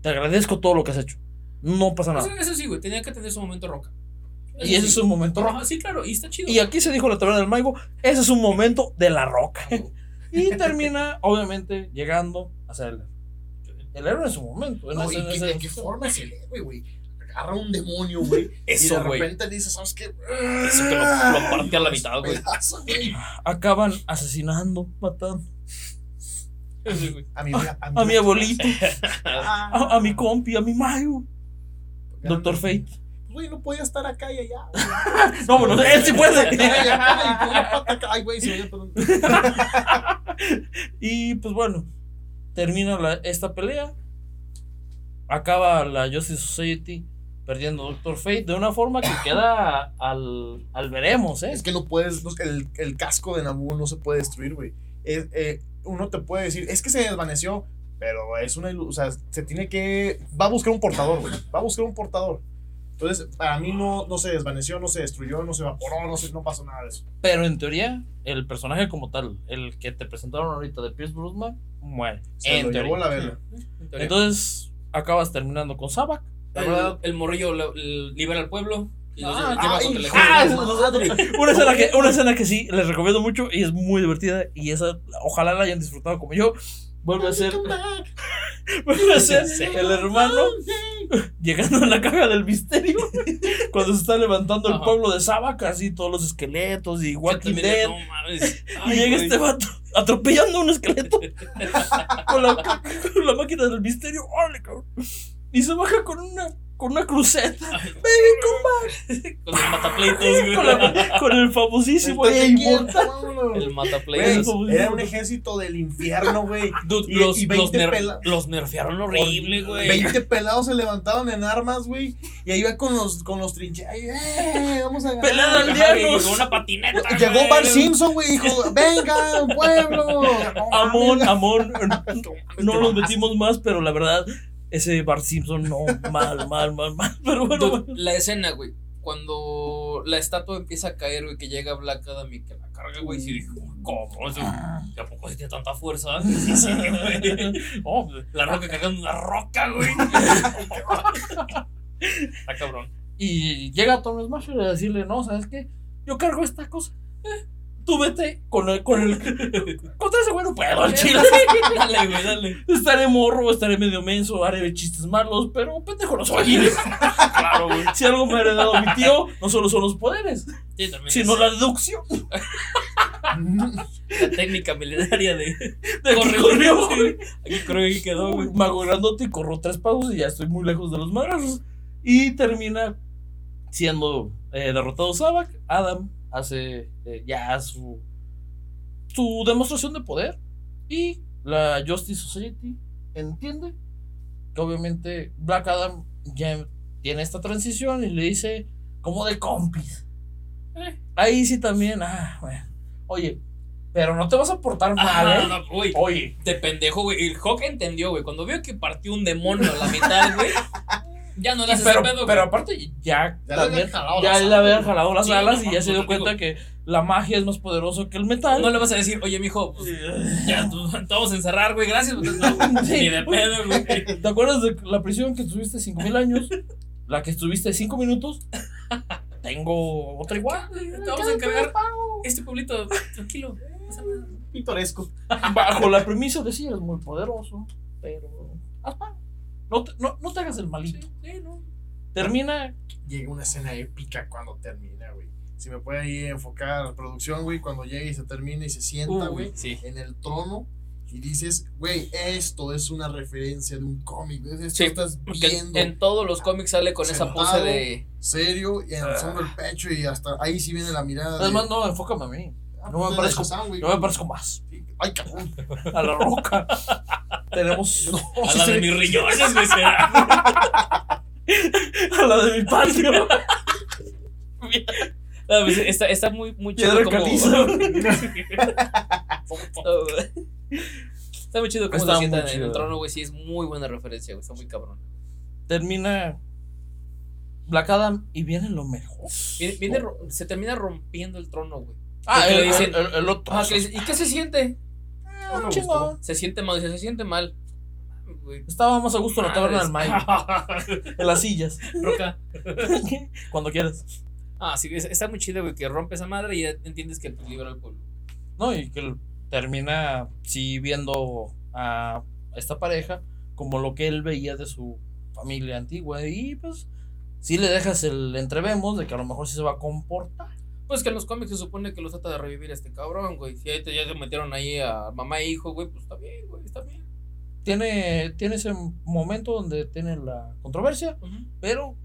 Te agradezco todo lo que has hecho. No pasa nada. Eso, eso sí, güey, tenía que tener su momento roca. Eso Y ese es un momento roca. Sí, claro, y está chido. Y aquí se dijo la taberna del Maigo, ese es un momento de La Roca. Y termina, obviamente, llegando a ser el héroe. El héroe en su momento. en No, ese- ¿y en qué- ese- ¿De qué forma es el héroe, güey? Agarra un demonio, güey. Eso, y de güey. repente dice, ¿sabes qué? Eso que lo, lo parte a la mitad, güey. Güey. acaban asesinando, matando güey. A mi, a a mi abuelito, a, a mi compi, a mi Mayo, Doctor Fate. Güey, no podía estar acá y allá. güey. No, bueno, él sí puede. Ay, güey, se y pues bueno, termina la- esta pelea. Acaba la Justice Society perdiendo Doctor Fate de una forma que queda al, al veremos, ¿eh? Es que no puedes, no, el, el casco de Nabu no se puede destruir, güey. Es, eh, uno te puede decir, es que se desvaneció, pero es una o sea, se tiene que, va a buscar un portador, güey, va a buscar un portador. Entonces, para mí no, no se desvaneció, no se destruyó, no se evaporó, no, se, no pasó nada de eso. Pero en teoría, el personaje como tal, el que te presentaron ahorita de Pierce Brosnan, muere. Se en lo teoría. llevó la vela. En teoría. Entonces, acabas terminando con Sabak. El, el morrillo el- libera al pueblo. Y los Ah, lleva ay, Ah, nosotros. Una escena, que, una escena que sí les recomiendo mucho y es muy divertida. Y esa, ojalá la hayan disfrutado como yo. Vuelve a ser, vuelve a ser el hermano llegando a la caja del misterio. Cuando se está levantando el pueblo de Sabak, así todos los esqueletos y Walking Dead. No mames. Y Ay, llega güey. este vato atropellando a un esqueleto con la, con la máquina del misterio. ¡Órale, cabrón! Y se baja con una, con una cruceta. Baby, Con el matapleitos, come güey. back. Con, la- con el famosísimo. El Güey, matapleitos. era un ejército del infierno, güey. Dude, y- los, y los, 20 ner- pela- los nerfearon horrible, güey. 20 pelados se levantaban en armas, güey. Y ahí va con los, con los trincheros. ¡Eh! Vamos a ganar. Ajá. Con una patineta. Llegó güey. Bar Simpson, güey, dijo, venga, pueblo. Amón, Amón. No nos metimos más, pero la verdad, ese Bart Simpson no. Mal, mal, mal, mal. Pero bueno, Dude, bueno. la escena, güey. Cuando la estatua empieza a caer, güey, que llega Black Adam y que la carga, güey, sí dije, ¿cómo? Eso, ¿y ¿A poco tiene tanta fuerza? Sí, sí, güey. Oh, La roca cargando una roca, güey. Está cabrón. Y llega Tom Smasher a decirle, no, ¿sabes qué? Yo cargo esta cosa. Eh, tú vete con el, con el, contra ese güey no puedo, al chile. Dale, güey, dale. Estaré morro, estaré medio menso, haré chistes malos, pero pendejo no soy. Claro, güey. Si algo me ha heredado mi tío, no solo son los poderes, Sí, sino es la deducción. la técnica milenaria de. De Corre, corrió. güey. Aquí creo que quedó, güey. Mago grandote y corro tres pasos y ya estoy muy lejos de los madrazos. Y termina siendo eh, derrotado Sabak. Adam hace eh, ya su, su demostración de poder. Y la Justice Society entiende que obviamente Black Adam ya tiene esta transición y le dice como de compis. Eh. Ahí sí también, ah, bueno. Oye, pero no te vas a portar mal, Ajá, ¿eh? no. Oye, De pendejo, güey. El Hawk entendió, güey. Cuando vio que partió un demonio a la mitad, güey. Ya no le haces pero, pedo, pero aparte ya, Ya le también habían jalado ya las le habían jalado las Sí, alas no, y ya se dio cuenta digo- que la magia es más poderoso que el metal. No le vas a decir, oye, mijo, pues, ya tú- te vamos a encerrar, güey. Gracias. pues, no, Sí. Ni de pedo, güey. ¿Te acuerdas de la prisión que estuviste 5000 años? La que estuviste 5 minutos. Tengo otra igual. Te vamos a encargar este pueblito. Tranquilo. Pintoresco. Bajo la premisa de sí, eres muy poderoso, pero. haz pago. No te, no, no te hagas el malito. Sí, sí, no. Termina. Llega una escena épica cuando termina, güey. Si me puede ahí enfocar la producción, güey, cuando llegue y se termina y se sienta, Uy, güey, sí. en el trono y dices, güey, esto es una referencia de un cómic. Esto Sí, estás viendo en todos los cómics sale con esa pose de. serio y alzando el pecho y hasta ahí sí viene la mirada. de- Además, no, enfócame a mí. Ah, no me pues, parezco-. Yo me parezco más. Ay, cabrón. a la roca. Tenemos. A la de mis riñones, güey. a la de mi patio. No, pues, está, está muy, muy chido como. está muy chido como Está se sientan en el trono, güey. Sí, es muy buena referencia, güey. Está muy cabrón. Termina. Black Adam y viene lo mejor. Viene, viene se termina rompiendo el trono, güey. Ah, el, le dicen- el- el otro. Ajá, que le dice, ¿Y qué se siente? Ah, No chingón. Se siente mal, dice, se siente mal. Más a gusto en la taberna del Mayo. En las sillas. Roca. Cuando quieras. Ah, sí, es- está muy chido, güey, que rompe esa madre y ya entiendes que pues, libera al pueblo. No, y que termina sí viendo a esta pareja como lo que él veía de su familia antigua. Y pues sí le dejas el entrevemos de que a lo mejor sí se va a comportar. Pues que en los cómics se supone que los trata de revivir a este cabrón, güey. Si ahí te- ya te metieron ahí a mamá e hijo, güey, pues está bien, güey, está bien. Tiene, tiene ese momento donde tiene la controversia, pero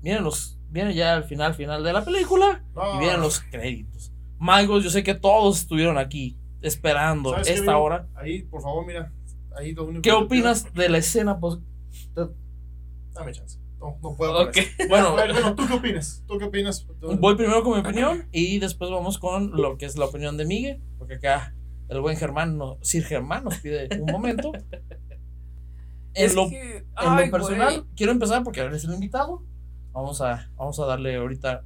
vienen los, viene ya al final, final de la película No. y vienen los créditos. Magos, yo sé que todos estuvieron aquí esperando ¿Sabes qué, esta hora. Ahí, por favor, mira. Ahí ¿Qué opinas de la escena? Pues, Dame chance. No, no puedo. con Ok. eso. bueno, Bueno, ¿tú qué opinas? ¿Tú qué opinas? Voy primero con mi opinión y después vamos con lo que es la opinión de Miguel, porque acá el buen Germán, no, Sir Germán nos pide un momento. En, Es lo, que, en ay, lo personal, güey. quiero empezar porque eres el invitado. Vamos a, vamos a darle ahorita.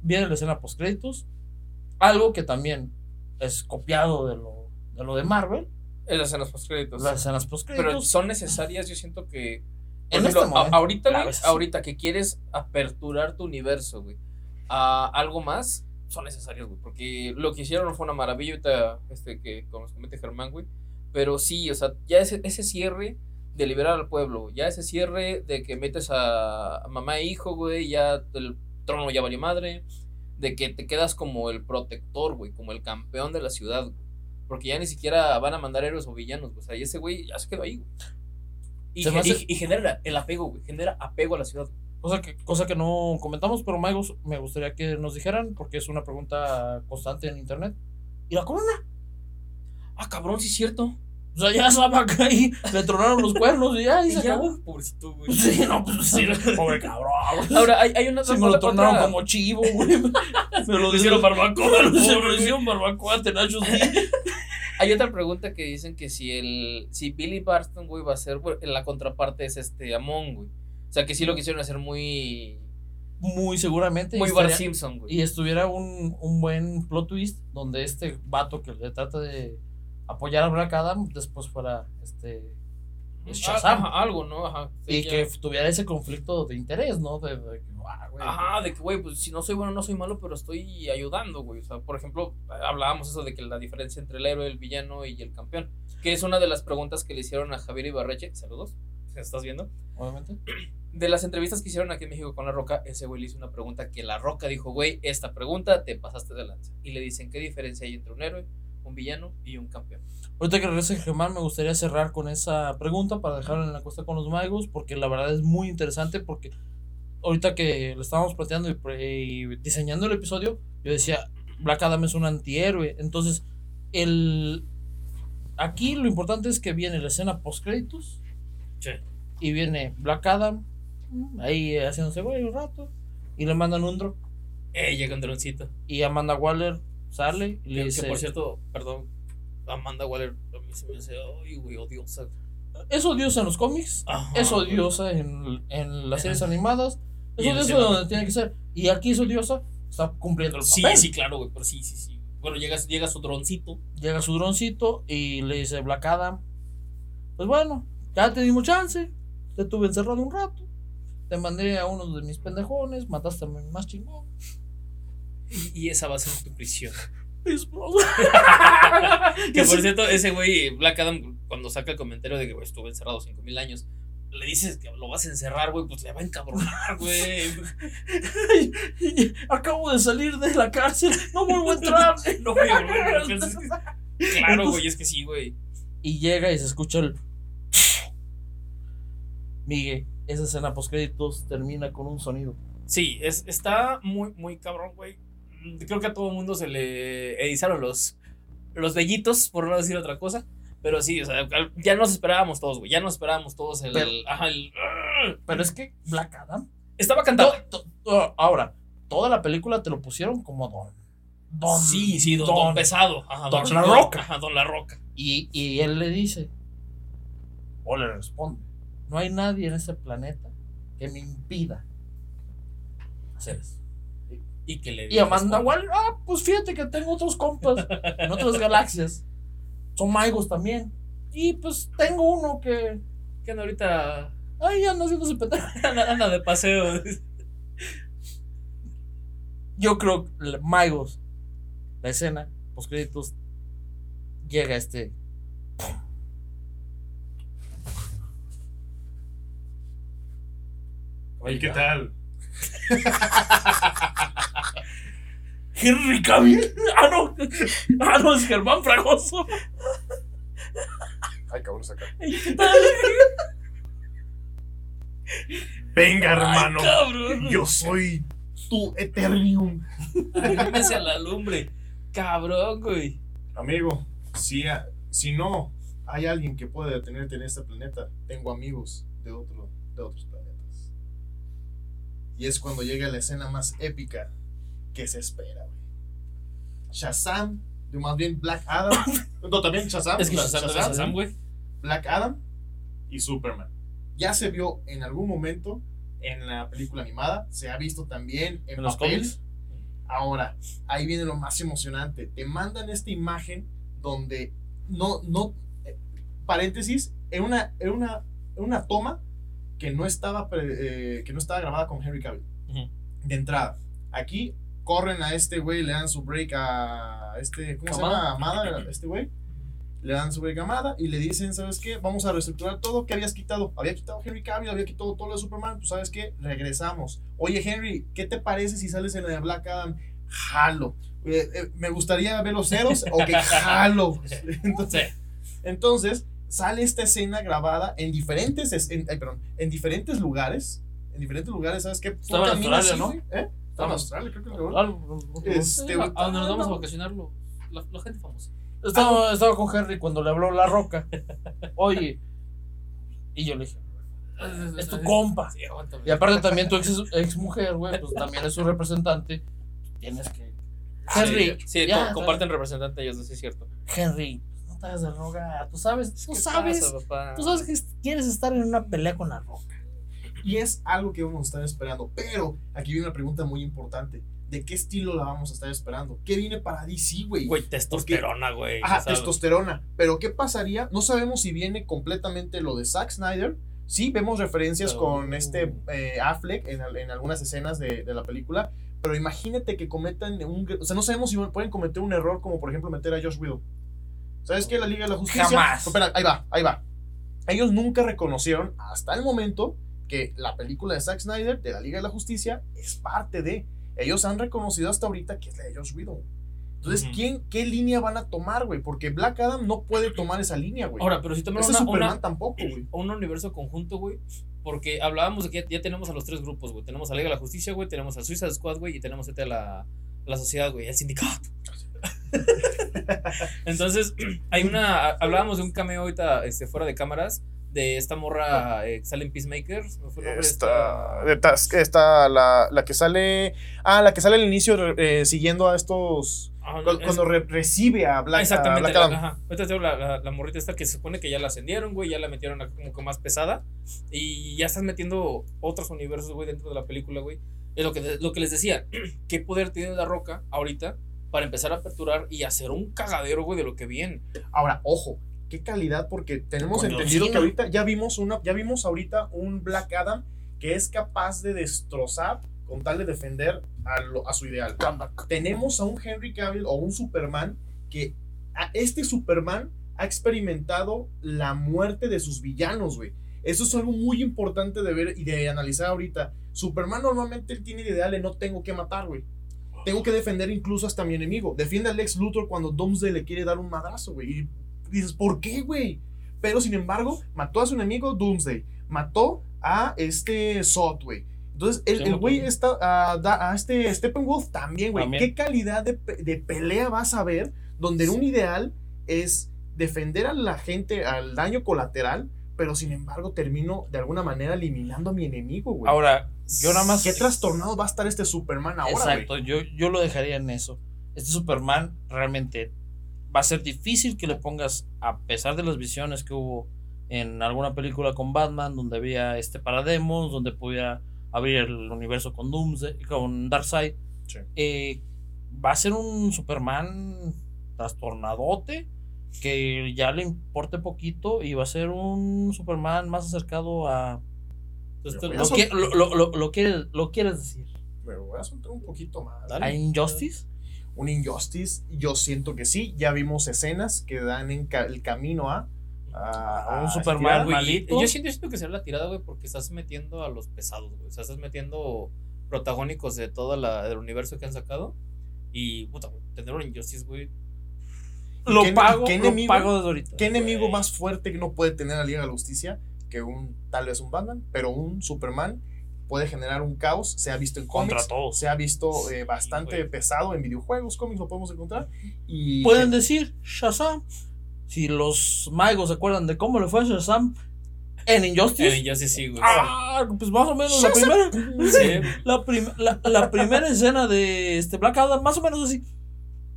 Viene la escena post créditos. Algo que también es copiado de lo de, lo de Marvel, Es las escenas post créditos. las escenas post Pero créditos. son necesarias, yo siento que. En ejemplo, este momento, ahorita, claro, güey, sí. ahorita que quieres aperturar tu universo, güey, a algo más, son necesarios, güey. Porque lo que hicieron fue una maravilla, ahorita, este, que como nos comete Germán, güey. Pero sí, o sea, ya ese, ese cierre de liberar al pueblo, ya ese cierre de que metes a, a mamá e hijo, güey, ya el trono ya valió madre, de que te quedas como el protector, güey, como el campeón de la ciudad, güey. Porque ya ni siquiera van a mandar héroes o villanos, güey. O sea, y ese güey ya se quedó ahí, güey. Y, Se me ge- hace- y- y genera el apego, güey. Genera apego a la ciudad. Cosa que, cosa que no comentamos, pero Magos, me gustaría que nos dijeran, porque es una pregunta constante en internet. ¿Y la corona? Ah, cabrón, sí es cierto. O sea, ya estaba acá y le tronaron los cuernos y ya, y Y se ya, acabó. pobrecito, güey. Sí, no, pues sí, pobre cabrón. Ahora, hay, hay una Se me lo tronaron otra- como chivo, güey. Me lo hicieron barbacoa. Se me lo hicieron barbacoa, tenachos. sí. Hay otra pregunta que dicen que si el si Billy Barston, güey, va a ser, güey, la contraparte es este Amon, güey. O sea, que sí lo quisieron hacer muy Muy seguramente. muy Bart Simpson, güey. Y estuviera un, un buen plot twist donde este vato que le trata de apoyar a Black Adam después fuera este es Ah, Shazam. ajá, algo, ¿no? Ajá. Sí, y ya. que tuviera ese conflicto de interés, ¿no? De, de que, ah, güey, Ajá, de que, güey, pues si no soy bueno, no soy malo, pero estoy ayudando, güey. O sea, por ejemplo, hablábamos eso de que la diferencia entre el héroe, el villano y el campeón. Que es una de las preguntas que le hicieron a Javier Ibarreche. Saludos, estás viendo. obviamente. De las entrevistas que hicieron aquí en México con La Roca, ese güey le hizo una pregunta que La Roca dijo, güey, esta pregunta te pasaste de lanza. Y le dicen, ¿qué diferencia hay entre un héroe, un villano y un campeón? Ahorita que regrese Germán, me gustaría cerrar con esa pregunta para dejarla en la cuesta con los magos, porque la verdad es muy interesante, porque ahorita que lo estábamos planteando y, diseñando el episodio, yo decía, Black Adam es un antihéroe, entonces el. Aquí lo importante es que viene la escena post créditos Sí. y viene Black Adam ahí haciéndose güey un rato y le mandan un drop llega un droncito. y Amanda Waller sale y le Que, que dice por cierto, perdón, Amanda Waller a mí se me hace, ay, güey, odiosa. es odiosa en los cómics Ajá, es güey. odiosa en, en las series animadas es odiosa donde tiene que ser y aquí es odiosa está cumpliendo el Sí, papel sí, claro, güey, pero sí, sí, sí. Bueno, llega, llega su droncito. llega su droncito y le dice Black Adam pues bueno ya te dimos chance te tuve encerrado un rato te mandé a uno de mis pendejones mataste a mi más chingón Y, y esa va a ser tu prisión. Que por cierto, ese güey, Black Adam, cuando saca el comentario de que güey, estuvo encerrado 5000 años, le dices que lo vas a encerrar, güey, pues le va a encabronar, güey. Acabo de salir de la cárcel, no vuelvo a entrar. No volver a la cárcel. Claro, güey, es que sí, güey. Y llega y se escucha el. Miguel, esa escena post créditos termina con un sonido. Sí, es, está muy, muy cabrón, güey. Mm, Creo que a todo el mundo se le erizaron los, los vellitos, por no decir otra cosa. Pero sí, o sea, ya nos esperábamos todos, güey. Ya nos esperábamos todos el. Pero- ajá, el. Pero es que Black Adam. Estaba to- to- ahora, toda la película te lo pusieron como Don. Don. sí, sí, don, don pesado. Ajá, Don chingón. La Roca. Ajá, don La Roca. Y, y él le dice, o le responde, no hay nadie en este planeta que me impida hacer eso. Y que le Y Amanda. Waller, ah, pues fíjate que tengo otros compas en otras galaxias. Son magos también. Y pues tengo uno que, Que anda ahorita. ay, anda haciéndose pendejo. Anda, anda de paseo. Yo creo que la- Magos, la escena, los créditos, llega este. ¿Y qué tal? Henry Cavill. Ah, no. Ah, no, es Germán Fragoso. Ay, cabrón, saca. Venga, hermano. Ay, cabrón. Yo soy tu Eternium. Arrímese a la lumbre. Cabrón, güey. Amigo, si, a- si no hay alguien que pueda detenerte en este planeta, tengo amigos de, otro, de otros planetas. Y es cuando llega la escena más épica que se espera, güey. Shazam, o más bien Black Adam. no, también Shazam. Es que Shazam, Shazam, Shazam, Shazam, güey. Black Adam y Superman. Ya se vio en algún momento en la película animada, se ha visto también en, ¿En los papel. cómics? Ahora, ahí viene lo más emocionante. Te mandan esta imagen donde no, no, eh, paréntesis, en una, en una, en una toma que no estaba, pre- eh, que no estaba grabada con Henry Cavill. De entrada, aquí corren a este güey, le dan su break a este, ¿cómo se llama? Amada, este güey. Le dan su break a Amada y le dicen, ¿sabes qué? Vamos a reestructurar todo. ¿Qué habías quitado? Había quitado Henry Cavill, había quitado todo lo de Superman. Pues, ¿sabes qué? Regresamos. Oye, Henry, ¿qué te parece si sales en la de Black Adam? Jalo. Eh, eh, me gustaría ver los ceros. Ok, jalo. Entonces, entonces, sale esta escena grabada en diferentes, es- en, ay, perdón, en diferentes lugares. En diferentes lugares, ¿sabes qué? Estaba en Australia, así, ¿no? ¿Eh? Estaba en Australia, creo que. Algo- Este, a donde nos vamos a no. vacacionar lo- la, la gente famosa. Estaba, estaba con Henry cuando le habló La Roca. Oye. Y yo le dije, es tu compa. Sí. Y aparte también tu ex, ex mujer, güey, pues también es su representante. Tienes que... Henry, Sí, sí, ya, co- comparten representante ellos, sí es cierto. Henry, no te hagas de rogar. Tú sabes, tú ¿Qué sabes, pasa, tú sabes que quieres estar en una pelea con La Roca. Y es algo que vamos a estar esperando. Pero aquí viene una pregunta muy importante. ¿De qué estilo la vamos a estar esperando? ¿Qué viene para DC, güey? Güey, testosterona, güey. Ajá, ¿sabes? testosterona. Pero ¿qué pasaría? No sabemos si viene completamente lo de Zack Snyder. Sí, vemos referencias Oh. con este eh, Affleck en, en algunas escenas de, de la película. Pero imagínate que cometan un... O sea, no sabemos si pueden cometer un error como por ejemplo meter a Josh Whedon. ¿Sabes qué? La Liga de la Justicia... Jamás. Espera, ahí va, ahí va. Ellos nunca reconocieron hasta el momento que la película de Zack Snyder de la Liga de la Justicia es parte de... Ellos han reconocido hasta ahorita que es la de Josh Whedon. Entonces. ¿quién, ¿qué línea van a tomar, güey? Porque Black Adam no puede tomar esa línea, güey. Ahora, pero si tomamos una, Superman una- tampoco, güey. un universo conjunto, güey. Porque hablábamos de que ya, ya tenemos a los tres grupos, güey. Tenemos a Liga de la Justicia, güey. Tenemos a Suicide Squad, güey. Y tenemos este a la, a la sociedad, güey. El sindicato. Entonces, hay una. Hablábamos de un cameo ahorita este, fuera de cámaras. De esta morra eh, que sale en Peacemaker. me fue el de Esta, de tas- esta la, la que sale. Ah, la que sale al inicio eh, siguiendo a estos. Ah, es- Cuando re- recibe a Black, Ah, a exactamente. Black la- ajá. La, la, la morrita esta que se supone que ya la ascendieron, güey. Ya la metieron como que más pesada. Y ya estás metiendo otros universos, güey, dentro de la película, güey. Es lo que, lo que les decía. ¿Qué poder tiene la roca ahorita para empezar a aperturar y hacer un cagadero, güey, de lo que viene? Ahora, ojo, qué calidad, porque tenemos Con entendido que ahorita ya vimos una, ya vimos ahorita un Black Adam que es capaz de destrozar con tal de defender a, lo- a su ideal. Tenemos a un Henry Cavill o un Superman que a este Superman ha experimentado la muerte de sus villanos, güey. Eso es algo muy importante de ver y de analizar ahorita. Superman normalmente él tiene el ideal de no tengo que matar, güey. Tengo que defender incluso hasta a mi enemigo. Defiende a Lex Luthor cuando Doomsday le quiere dar un madrazo, güey. Y dices, ¿por qué, güey? Pero sin embargo, mató a su enemigo Doomsday. Mató a este Zod, güey. Entonces, el Sí, güey está a, da- a este Steppenwolf también, güey. ¿Qué calidad de, de pelea vas a ver? Donde en un ideal es defender a la gente, al daño colateral, pero sin embargo termino de alguna manera eliminando a mi enemigo, güey. Ahora, yo nada más. ¿Qué trastornado va a estar este Superman ahora, güey? Exacto, yo, yo lo dejaría en eso. Este Superman realmente va a ser difícil que le pongas, a pesar de las visiones que hubo en alguna película con Batman, donde había este Parademos, donde podía abrir el universo con Doomsday, con Darkseid. Sí. eh, va a ser un Superman trastornadote que ya le importe poquito y va a ser un Superman más acercado a... Entonces, Pero tú- Lo, lo, lo- quieres, lo quieres decir. Me voy a soltar un poquito más. ¿A Injustice? Un Injustice, yo siento que sí. Ya vimos escenas que dan en ca- el camino a. a- Un Superman, estirar. Güey, malito. Yo siento, yo siento que será la tirada, güey, porque estás metiendo a los pesados, güey. O sea, estás metiendo protagónicos de todo la, el universo que han sacado. Y, puta, tener un Injustice, güey. Lo qué- pago, qué lo enemigo- pago desde ahorita. ¿Qué enemigo más fuerte que no puede tener la Liga de la Justicia que un, tal vez un Batman, pero un Superman puede generar un caos? Se ha visto en Contra cómics, todos. se ha visto eh, bastante güey. pesado en videojuegos, cómics lo podemos encontrar. Y Pueden decir Shazam. Si los magos se acuerdan de cómo le fue a Shazam en Injustice. En Injustice sí, güey. Ah, pues más o menos la primera, Sí, la, prim- la, la primera escena de este Black Adam, más o menos así.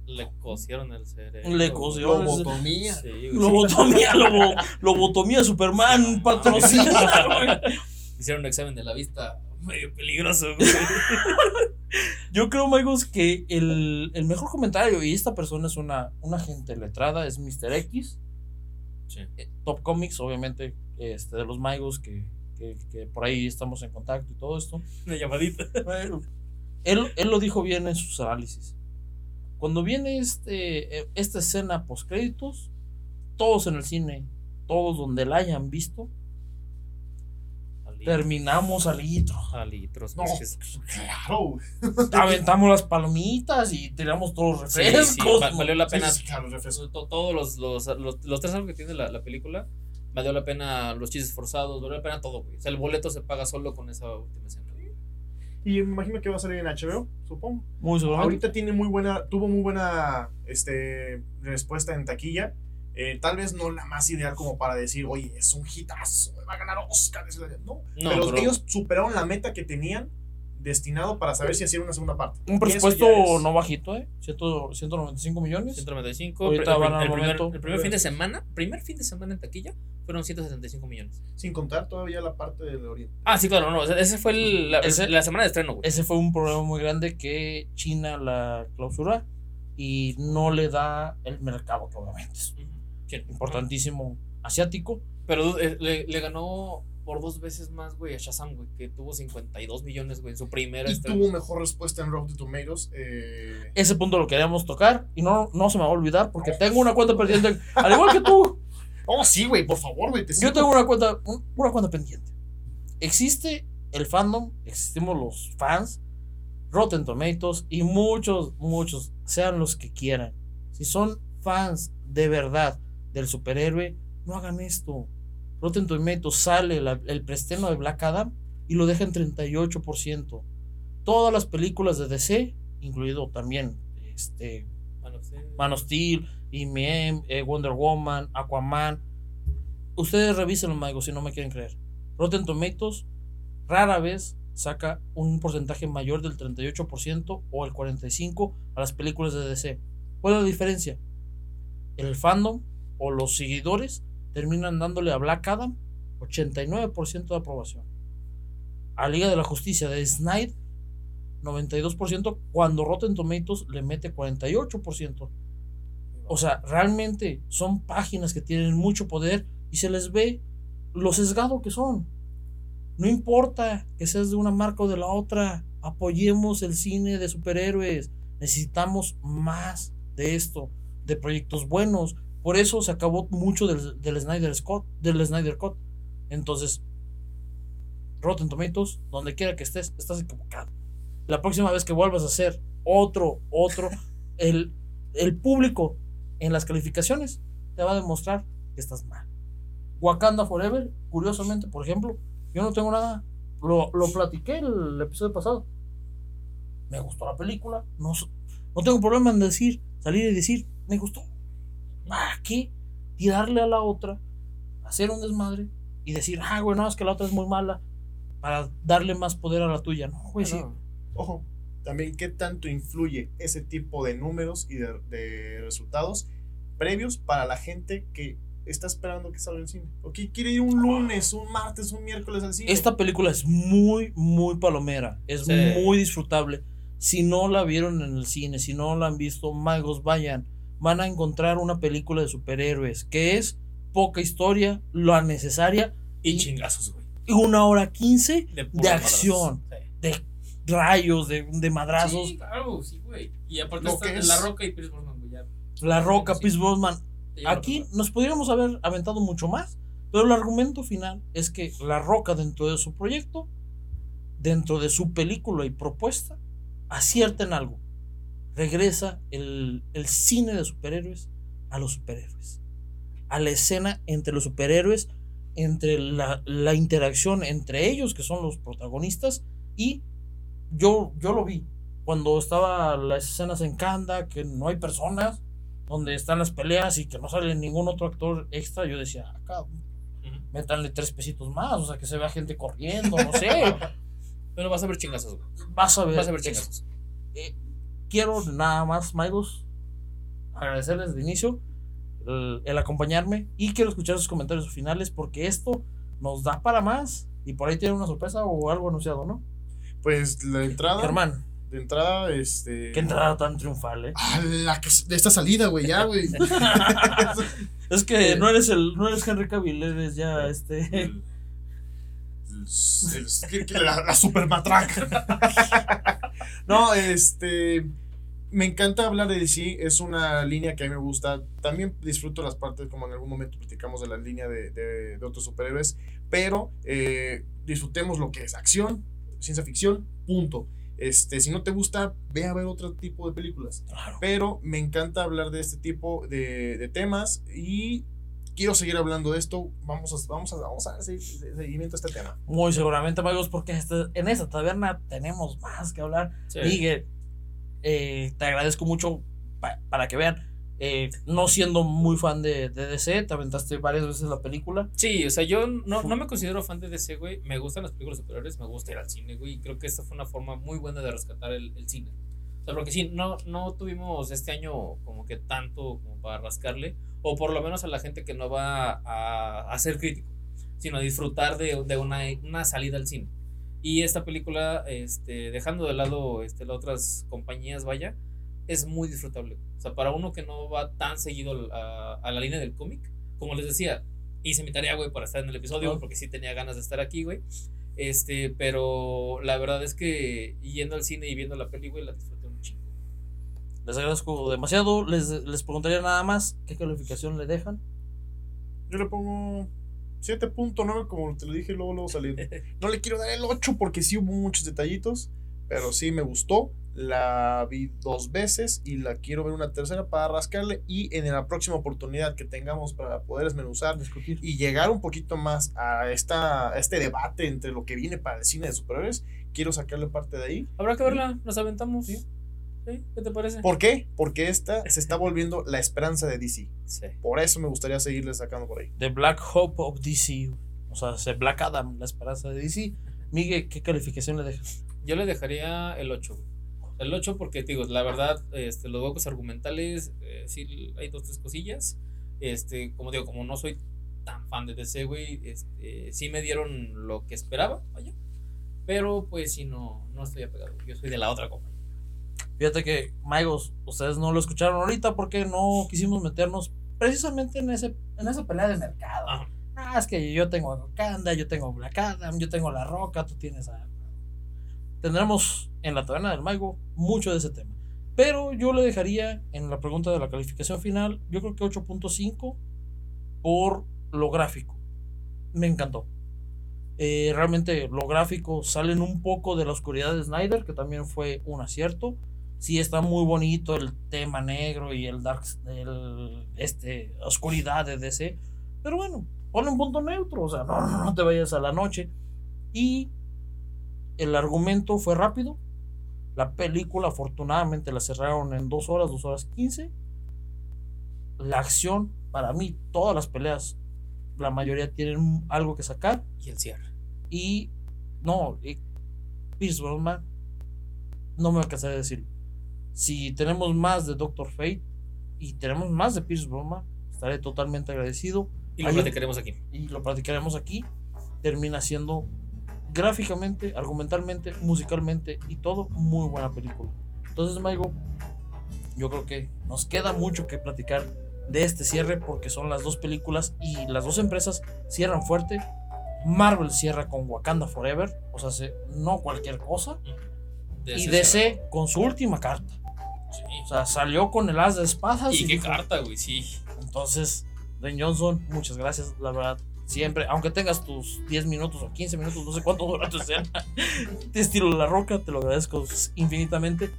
le cosieron el cerebro. Le cosió. lobotomía. Sí. Lobotomía, lobo, lobotomía Superman, patrocina. Hicieron un examen de la vista medio peligroso, güey. Yo creo, amigos, que el, el mejor comentario, y esta persona es una, una gente letrada, es Mr. X. Sí. eh, Top Comics, obviamente, este, de los Magos, que, que, que por ahí estamos en contacto y todo esto. Una llamadita. Bueno, él, él lo dijo bien en sus análisis. Cuando viene este, eh, esta escena post créditos, todos en el cine, todos donde la hayan visto, terminamos al litro. A litros. No, pues, que es- claro. Aventamos las palomitas y tiramos todos los refrescos. sí, va- valió la pena. sí, claro, Todos los, los, los, los tres años que tiene la, la película, valió la pena los chistes forzados, valió la pena todo, güey. O sea, el boleto se paga solo con esa última escena. Y me imagino que va a salir en HBO, supongo. Muy. Ahorita tiene muy buena, tuvo muy buena este, respuesta en taquilla. Eh, tal vez no la más ideal como para decir, oye, es un hitazo, va a ganar Oscar. No, No, pero, pero- ellos superaron la meta que tenían destinado para saber si hacían una segunda parte. Un presupuesto no bajito, ¿eh? Ciento- 195 millones. 195. Ahorita el, van al el primer, el primer fin de semana, primer fin de semana en taquilla, fueron 175 millones. Sin contar todavía la parte del oriente. Ah, sí, claro, no. ese fue el- la, Ese- la semana de estreno, güey. Ese fue un problema muy grande que China la clausura y no le da el mercado que obviamente es Importantísimo asiático. Pero eh, le, le ganó por dos veces más, güey, a Shazam, güey, que tuvo 52 millones, güey, en su primera Y tuvo mejor respuesta en Rotten Tomatoes. Eh, Ese punto lo queríamos tocar y no, no se me va a olvidar porque tengo una cuenta pendiente, al igual que tú. Oh, sí, güey, por favor, güey. te Yo sigo. tengo una cuenta, un- una cuenta pendiente. Existe el fandom, existimos los fans, Rotten Tomatoes y muchos, muchos, sean los que quieran. Si son fans de verdad del superhéroe, no hagan esto. Rotten Tomatoes sale la- el preestreno de Black Adam y lo deja en 38%. Todas las películas de DC, incluido también este, Man of Man of Steel, IMM, eh, Wonder Woman, Aquaman. Ustedes revisen los magos si no me quieren creer. Rotten Tomatoes rara vez saca un porcentaje mayor del 38% o el 45% a las películas de DC. ¿Cuál es la diferencia? El fandom o los seguidores terminan dándole a Black Adam 89% de aprobación. A Liga de la Justicia de Snyder 92% cuando Rotten Tomatoes le mete 48%. O sea, realmente son páginas que tienen mucho poder y se les ve lo sesgado que son. No importa que seas de una marca o de la otra, apoyemos el cine de superhéroes. Necesitamos más de esto, de proyectos buenos. Por eso se acabó mucho del, del Snyder Scott, del Snyder Cut. Entonces, Rotten Tomatoes, donde quiera que estés, estás equivocado. La próxima vez que vuelvas a hacer otro, otro, el, el público en las calificaciones te va a demostrar que estás mal. Wakanda Forever, curiosamente, por ejemplo, yo no tengo nada. Lo, lo platiqué el episodio pasado. Me gustó la película. No, no tengo problema en decir, salir y decir, me gustó. ¿Para qué tirarle a la otra, hacer un desmadre y decir, ah, güey, no, es que la otra es muy mala, para darle más poder a la tuya? No, güey, sí. Ojo, también qué tanto influye ese tipo de números y de, de resultados previos para la gente que está esperando que salga el cine. O que quiere ir un lunes, un martes, un miércoles al cine. Esta película es muy, muy palomera. Es Sí. muy disfrutable. Si no la vieron en el cine, si no la han visto, magos, vayan. Van a encontrar una película de superhéroes que es poca historia, la necesaria Y chingazos, güey. y una hora quince De, acción, de rayos, de, de madrazos. Sí, claro, sí, güey. Y aparte Lo está que es- La Roca y Pierce Brosnan, güey. ya. La Roca, Sí. Pierce llevan Aquí nos podríamos haber aventado mucho más, pero el argumento final es que La Roca dentro de su proyecto, dentro de su película y propuesta, acierta en algo. Regresa el, el cine de superhéroes a los superhéroes. A la escena entre los superhéroes, entre la, la interacción entre ellos, que son los protagonistas, y yo, yo lo vi. Cuando estaba las escenas en Kanda, que no hay personas, donde están las peleas y que no sale ningún otro actor extra, yo decía, acá, Ujú. métanle tres pesitos más, o sea, que se vea gente corriendo, no sé. Pero vas a ver chingazos. Vas a ver. Vas a ver chingazos. eh, quiero nada más, Maigos, agradecerles de inicio el, el acompañarme y quiero escuchar sus comentarios finales porque esto nos da para más y por ahí tiene una sorpresa o algo anunciado, ¿no? Pues la entrada. Germán, De entrada, este. qué entrada tan triunfal, ¿eh? Ah, la que, de esta salida, güey, ya, güey. Es que no eres el, no eres Henry Cavill, eres ya este. El- el- la, la super matraca. No, este. Me encanta hablar de DC, es una línea que a mí me gusta. También disfruto las partes, como en algún momento platicamos de la línea de, de- de otros superhéroes. Pero eh, disfrutemos lo que es acción, ciencia ficción, punto. Este, si no te gusta, ve a ver otro tipo de películas. Claro. Pero me encanta hablar de este tipo de, de temas y quiero seguir hablando de esto. Vamos a, vamos a, vamos a dar se- se- seguimiento a este tema. Muy seguramente, amigos, porque este- en esta taberna tenemos más que hablar. Sí. Miguel, eh, te agradezco mucho pa- para que vean. eh, no siendo muy fan de, de DC, te aventaste varias veces la película. Sí, o sea, yo no, no me considero fan de DC, güey. Me gustan las películas superiores, me gusta ir al cine, güey. Y creo que esta fue una forma muy buena de rescatar el, el cine. O sea, porque sí, no, no tuvimos este año como que tanto como para rascarle. O por lo menos a la gente que no va a, a ser crítico, sino a disfrutar de, de una, una salida al cine. Y esta película, este, dejando de lado este, las otras compañías, vaya, es muy disfrutable. O sea, para uno que no va tan seguido a, a la línea del cómic, como les decía, hice mi tarea, güey, para estar en el episodio, Ajá. porque sí tenía ganas de estar aquí, güey. Este, pero la verdad es que yendo al cine y viendo la peli, güey, la disfruté. Les agradezco demasiado. Les, les preguntaría nada más qué calificación le dejan. Yo le pongo 7.9, como te lo dije, luego, luego salió. No le quiero dar el 8 porque sí hubo muchos detallitos, pero sí me gustó. La vi dos veces y la quiero ver una tercera para rascarle. Y en la próxima oportunidad que tengamos para poder desmenuzar Discutir. y llegar un poquito más a, esta, a este debate entre lo que viene para el cine de superhéroes, quiero sacarle parte de ahí. Habrá que verla, nos aventamos. ¿Sí? ¿Qué te parece? ¿Por qué? Porque esta se está volviendo la esperanza de DC. Sí. Por eso me gustaría seguirle sacando por ahí. The Black Hope of DC. O sea, se Black Adam, la esperanza de DC. Miguel, ¿qué calificación le dejas? Yo le dejaría el 8. güey. El 8 porque, te digo, la verdad, este, los huecos argumentales, eh, sí hay dos, tres cosillas. Este, como digo, como no soy tan fan de DC, güey, este, sí me dieron lo que esperaba, vaya. Pero, pues, sí, no, no estoy apegado. Yo soy de la otra copa. Fíjate que, Maigos, ustedes no lo escucharon ahorita porque no quisimos meternos precisamente en, ese, en esa pelea de mercado. Ajá. Ah, es que yo tengo a Wakanda, yo tengo a Black Adam, yo tengo a La Roca, tú tienes a... Tendremos en la taberna del Maigo mucho de ese tema. Pero yo le dejaría en la pregunta de la calificación final, yo creo que 8.5 por lo gráfico. Me encantó. Eh, realmente lo gráfico salen un poco de la oscuridad de Snyder, que también fue un acierto. Sí está muy bonito el tema negro y el dark, el, este, oscuridad de DC. Pero bueno, ponle un punto neutro, o sea, no, no te vayas a la noche. Y el argumento fue rápido. La película, afortunadamente, la cerraron en 2 horas, 2 horas 15. La acción, para mí, todas las peleas, la mayoría tienen algo que sacar. Y el cierre. Y no, y Pierce Brosnan, no me cansaré de decir. Si tenemos más de Doctor Fate y tenemos más de Pierce Brosnan, estaré totalmente agradecido. Y lo Hay- platicaremos aquí. y lo platicaremos aquí. Termina siendo gráficamente, argumentalmente, musicalmente y todo muy buena película. Entonces, Maigo, yo creo que nos queda mucho que platicar de este cierre porque son las dos películas y las dos empresas cierran fuerte. Marvel cierra con Wakanda Forever, o sea, se- no cualquier cosa. Y DC con su última carta. Sí. O sea, salió con el as de espadas. Y qué dijo- carta, güey, sí. entonces, Dwayne Johnson, muchas gracias, la verdad. Siempre, aunque tengas tus 10 minutos o 15 minutos, no sé cuánto dura tu escena, de estilo La Roca, te lo agradezco infinitamente.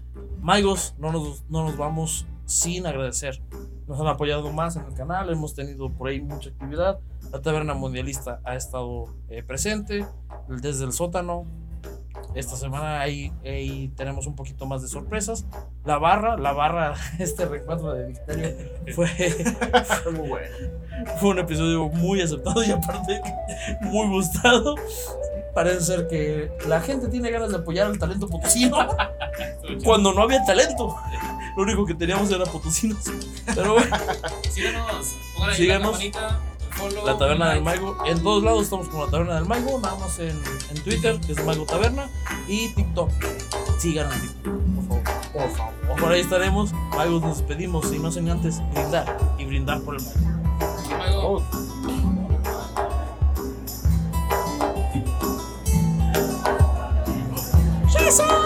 Maigos, no nos, no nos vamos sin agradecer. Nos han apoyado más en el canal, hemos tenido por ahí mucha actividad. La Taberna Mundialista ha estado eh, presente desde el sótano. Esta semana ahí, ahí tenemos un poquito más de sorpresas. La barra, la barra, este reencuentro de Victoria fue, fue muy bueno. Fue un episodio muy aceptado y aparte muy gustado. Parece ser que la gente tiene ganas de apoyar al talento potosino cuando no había talento. Lo único que teníamos era potosinos. Pero bueno. Síganos. Síganos. La Taberna del Mago. En todos lados estamos con la Taberna del Mago. Nada más en, en Twitter, que es Mago Taberna. Y TikTok. Síganos en TikTok, por favor. Por favor. Por ahí estaremos. Magos, nos despedimos. Y no sin antes brindar. Y brindar por el Mago. Oh.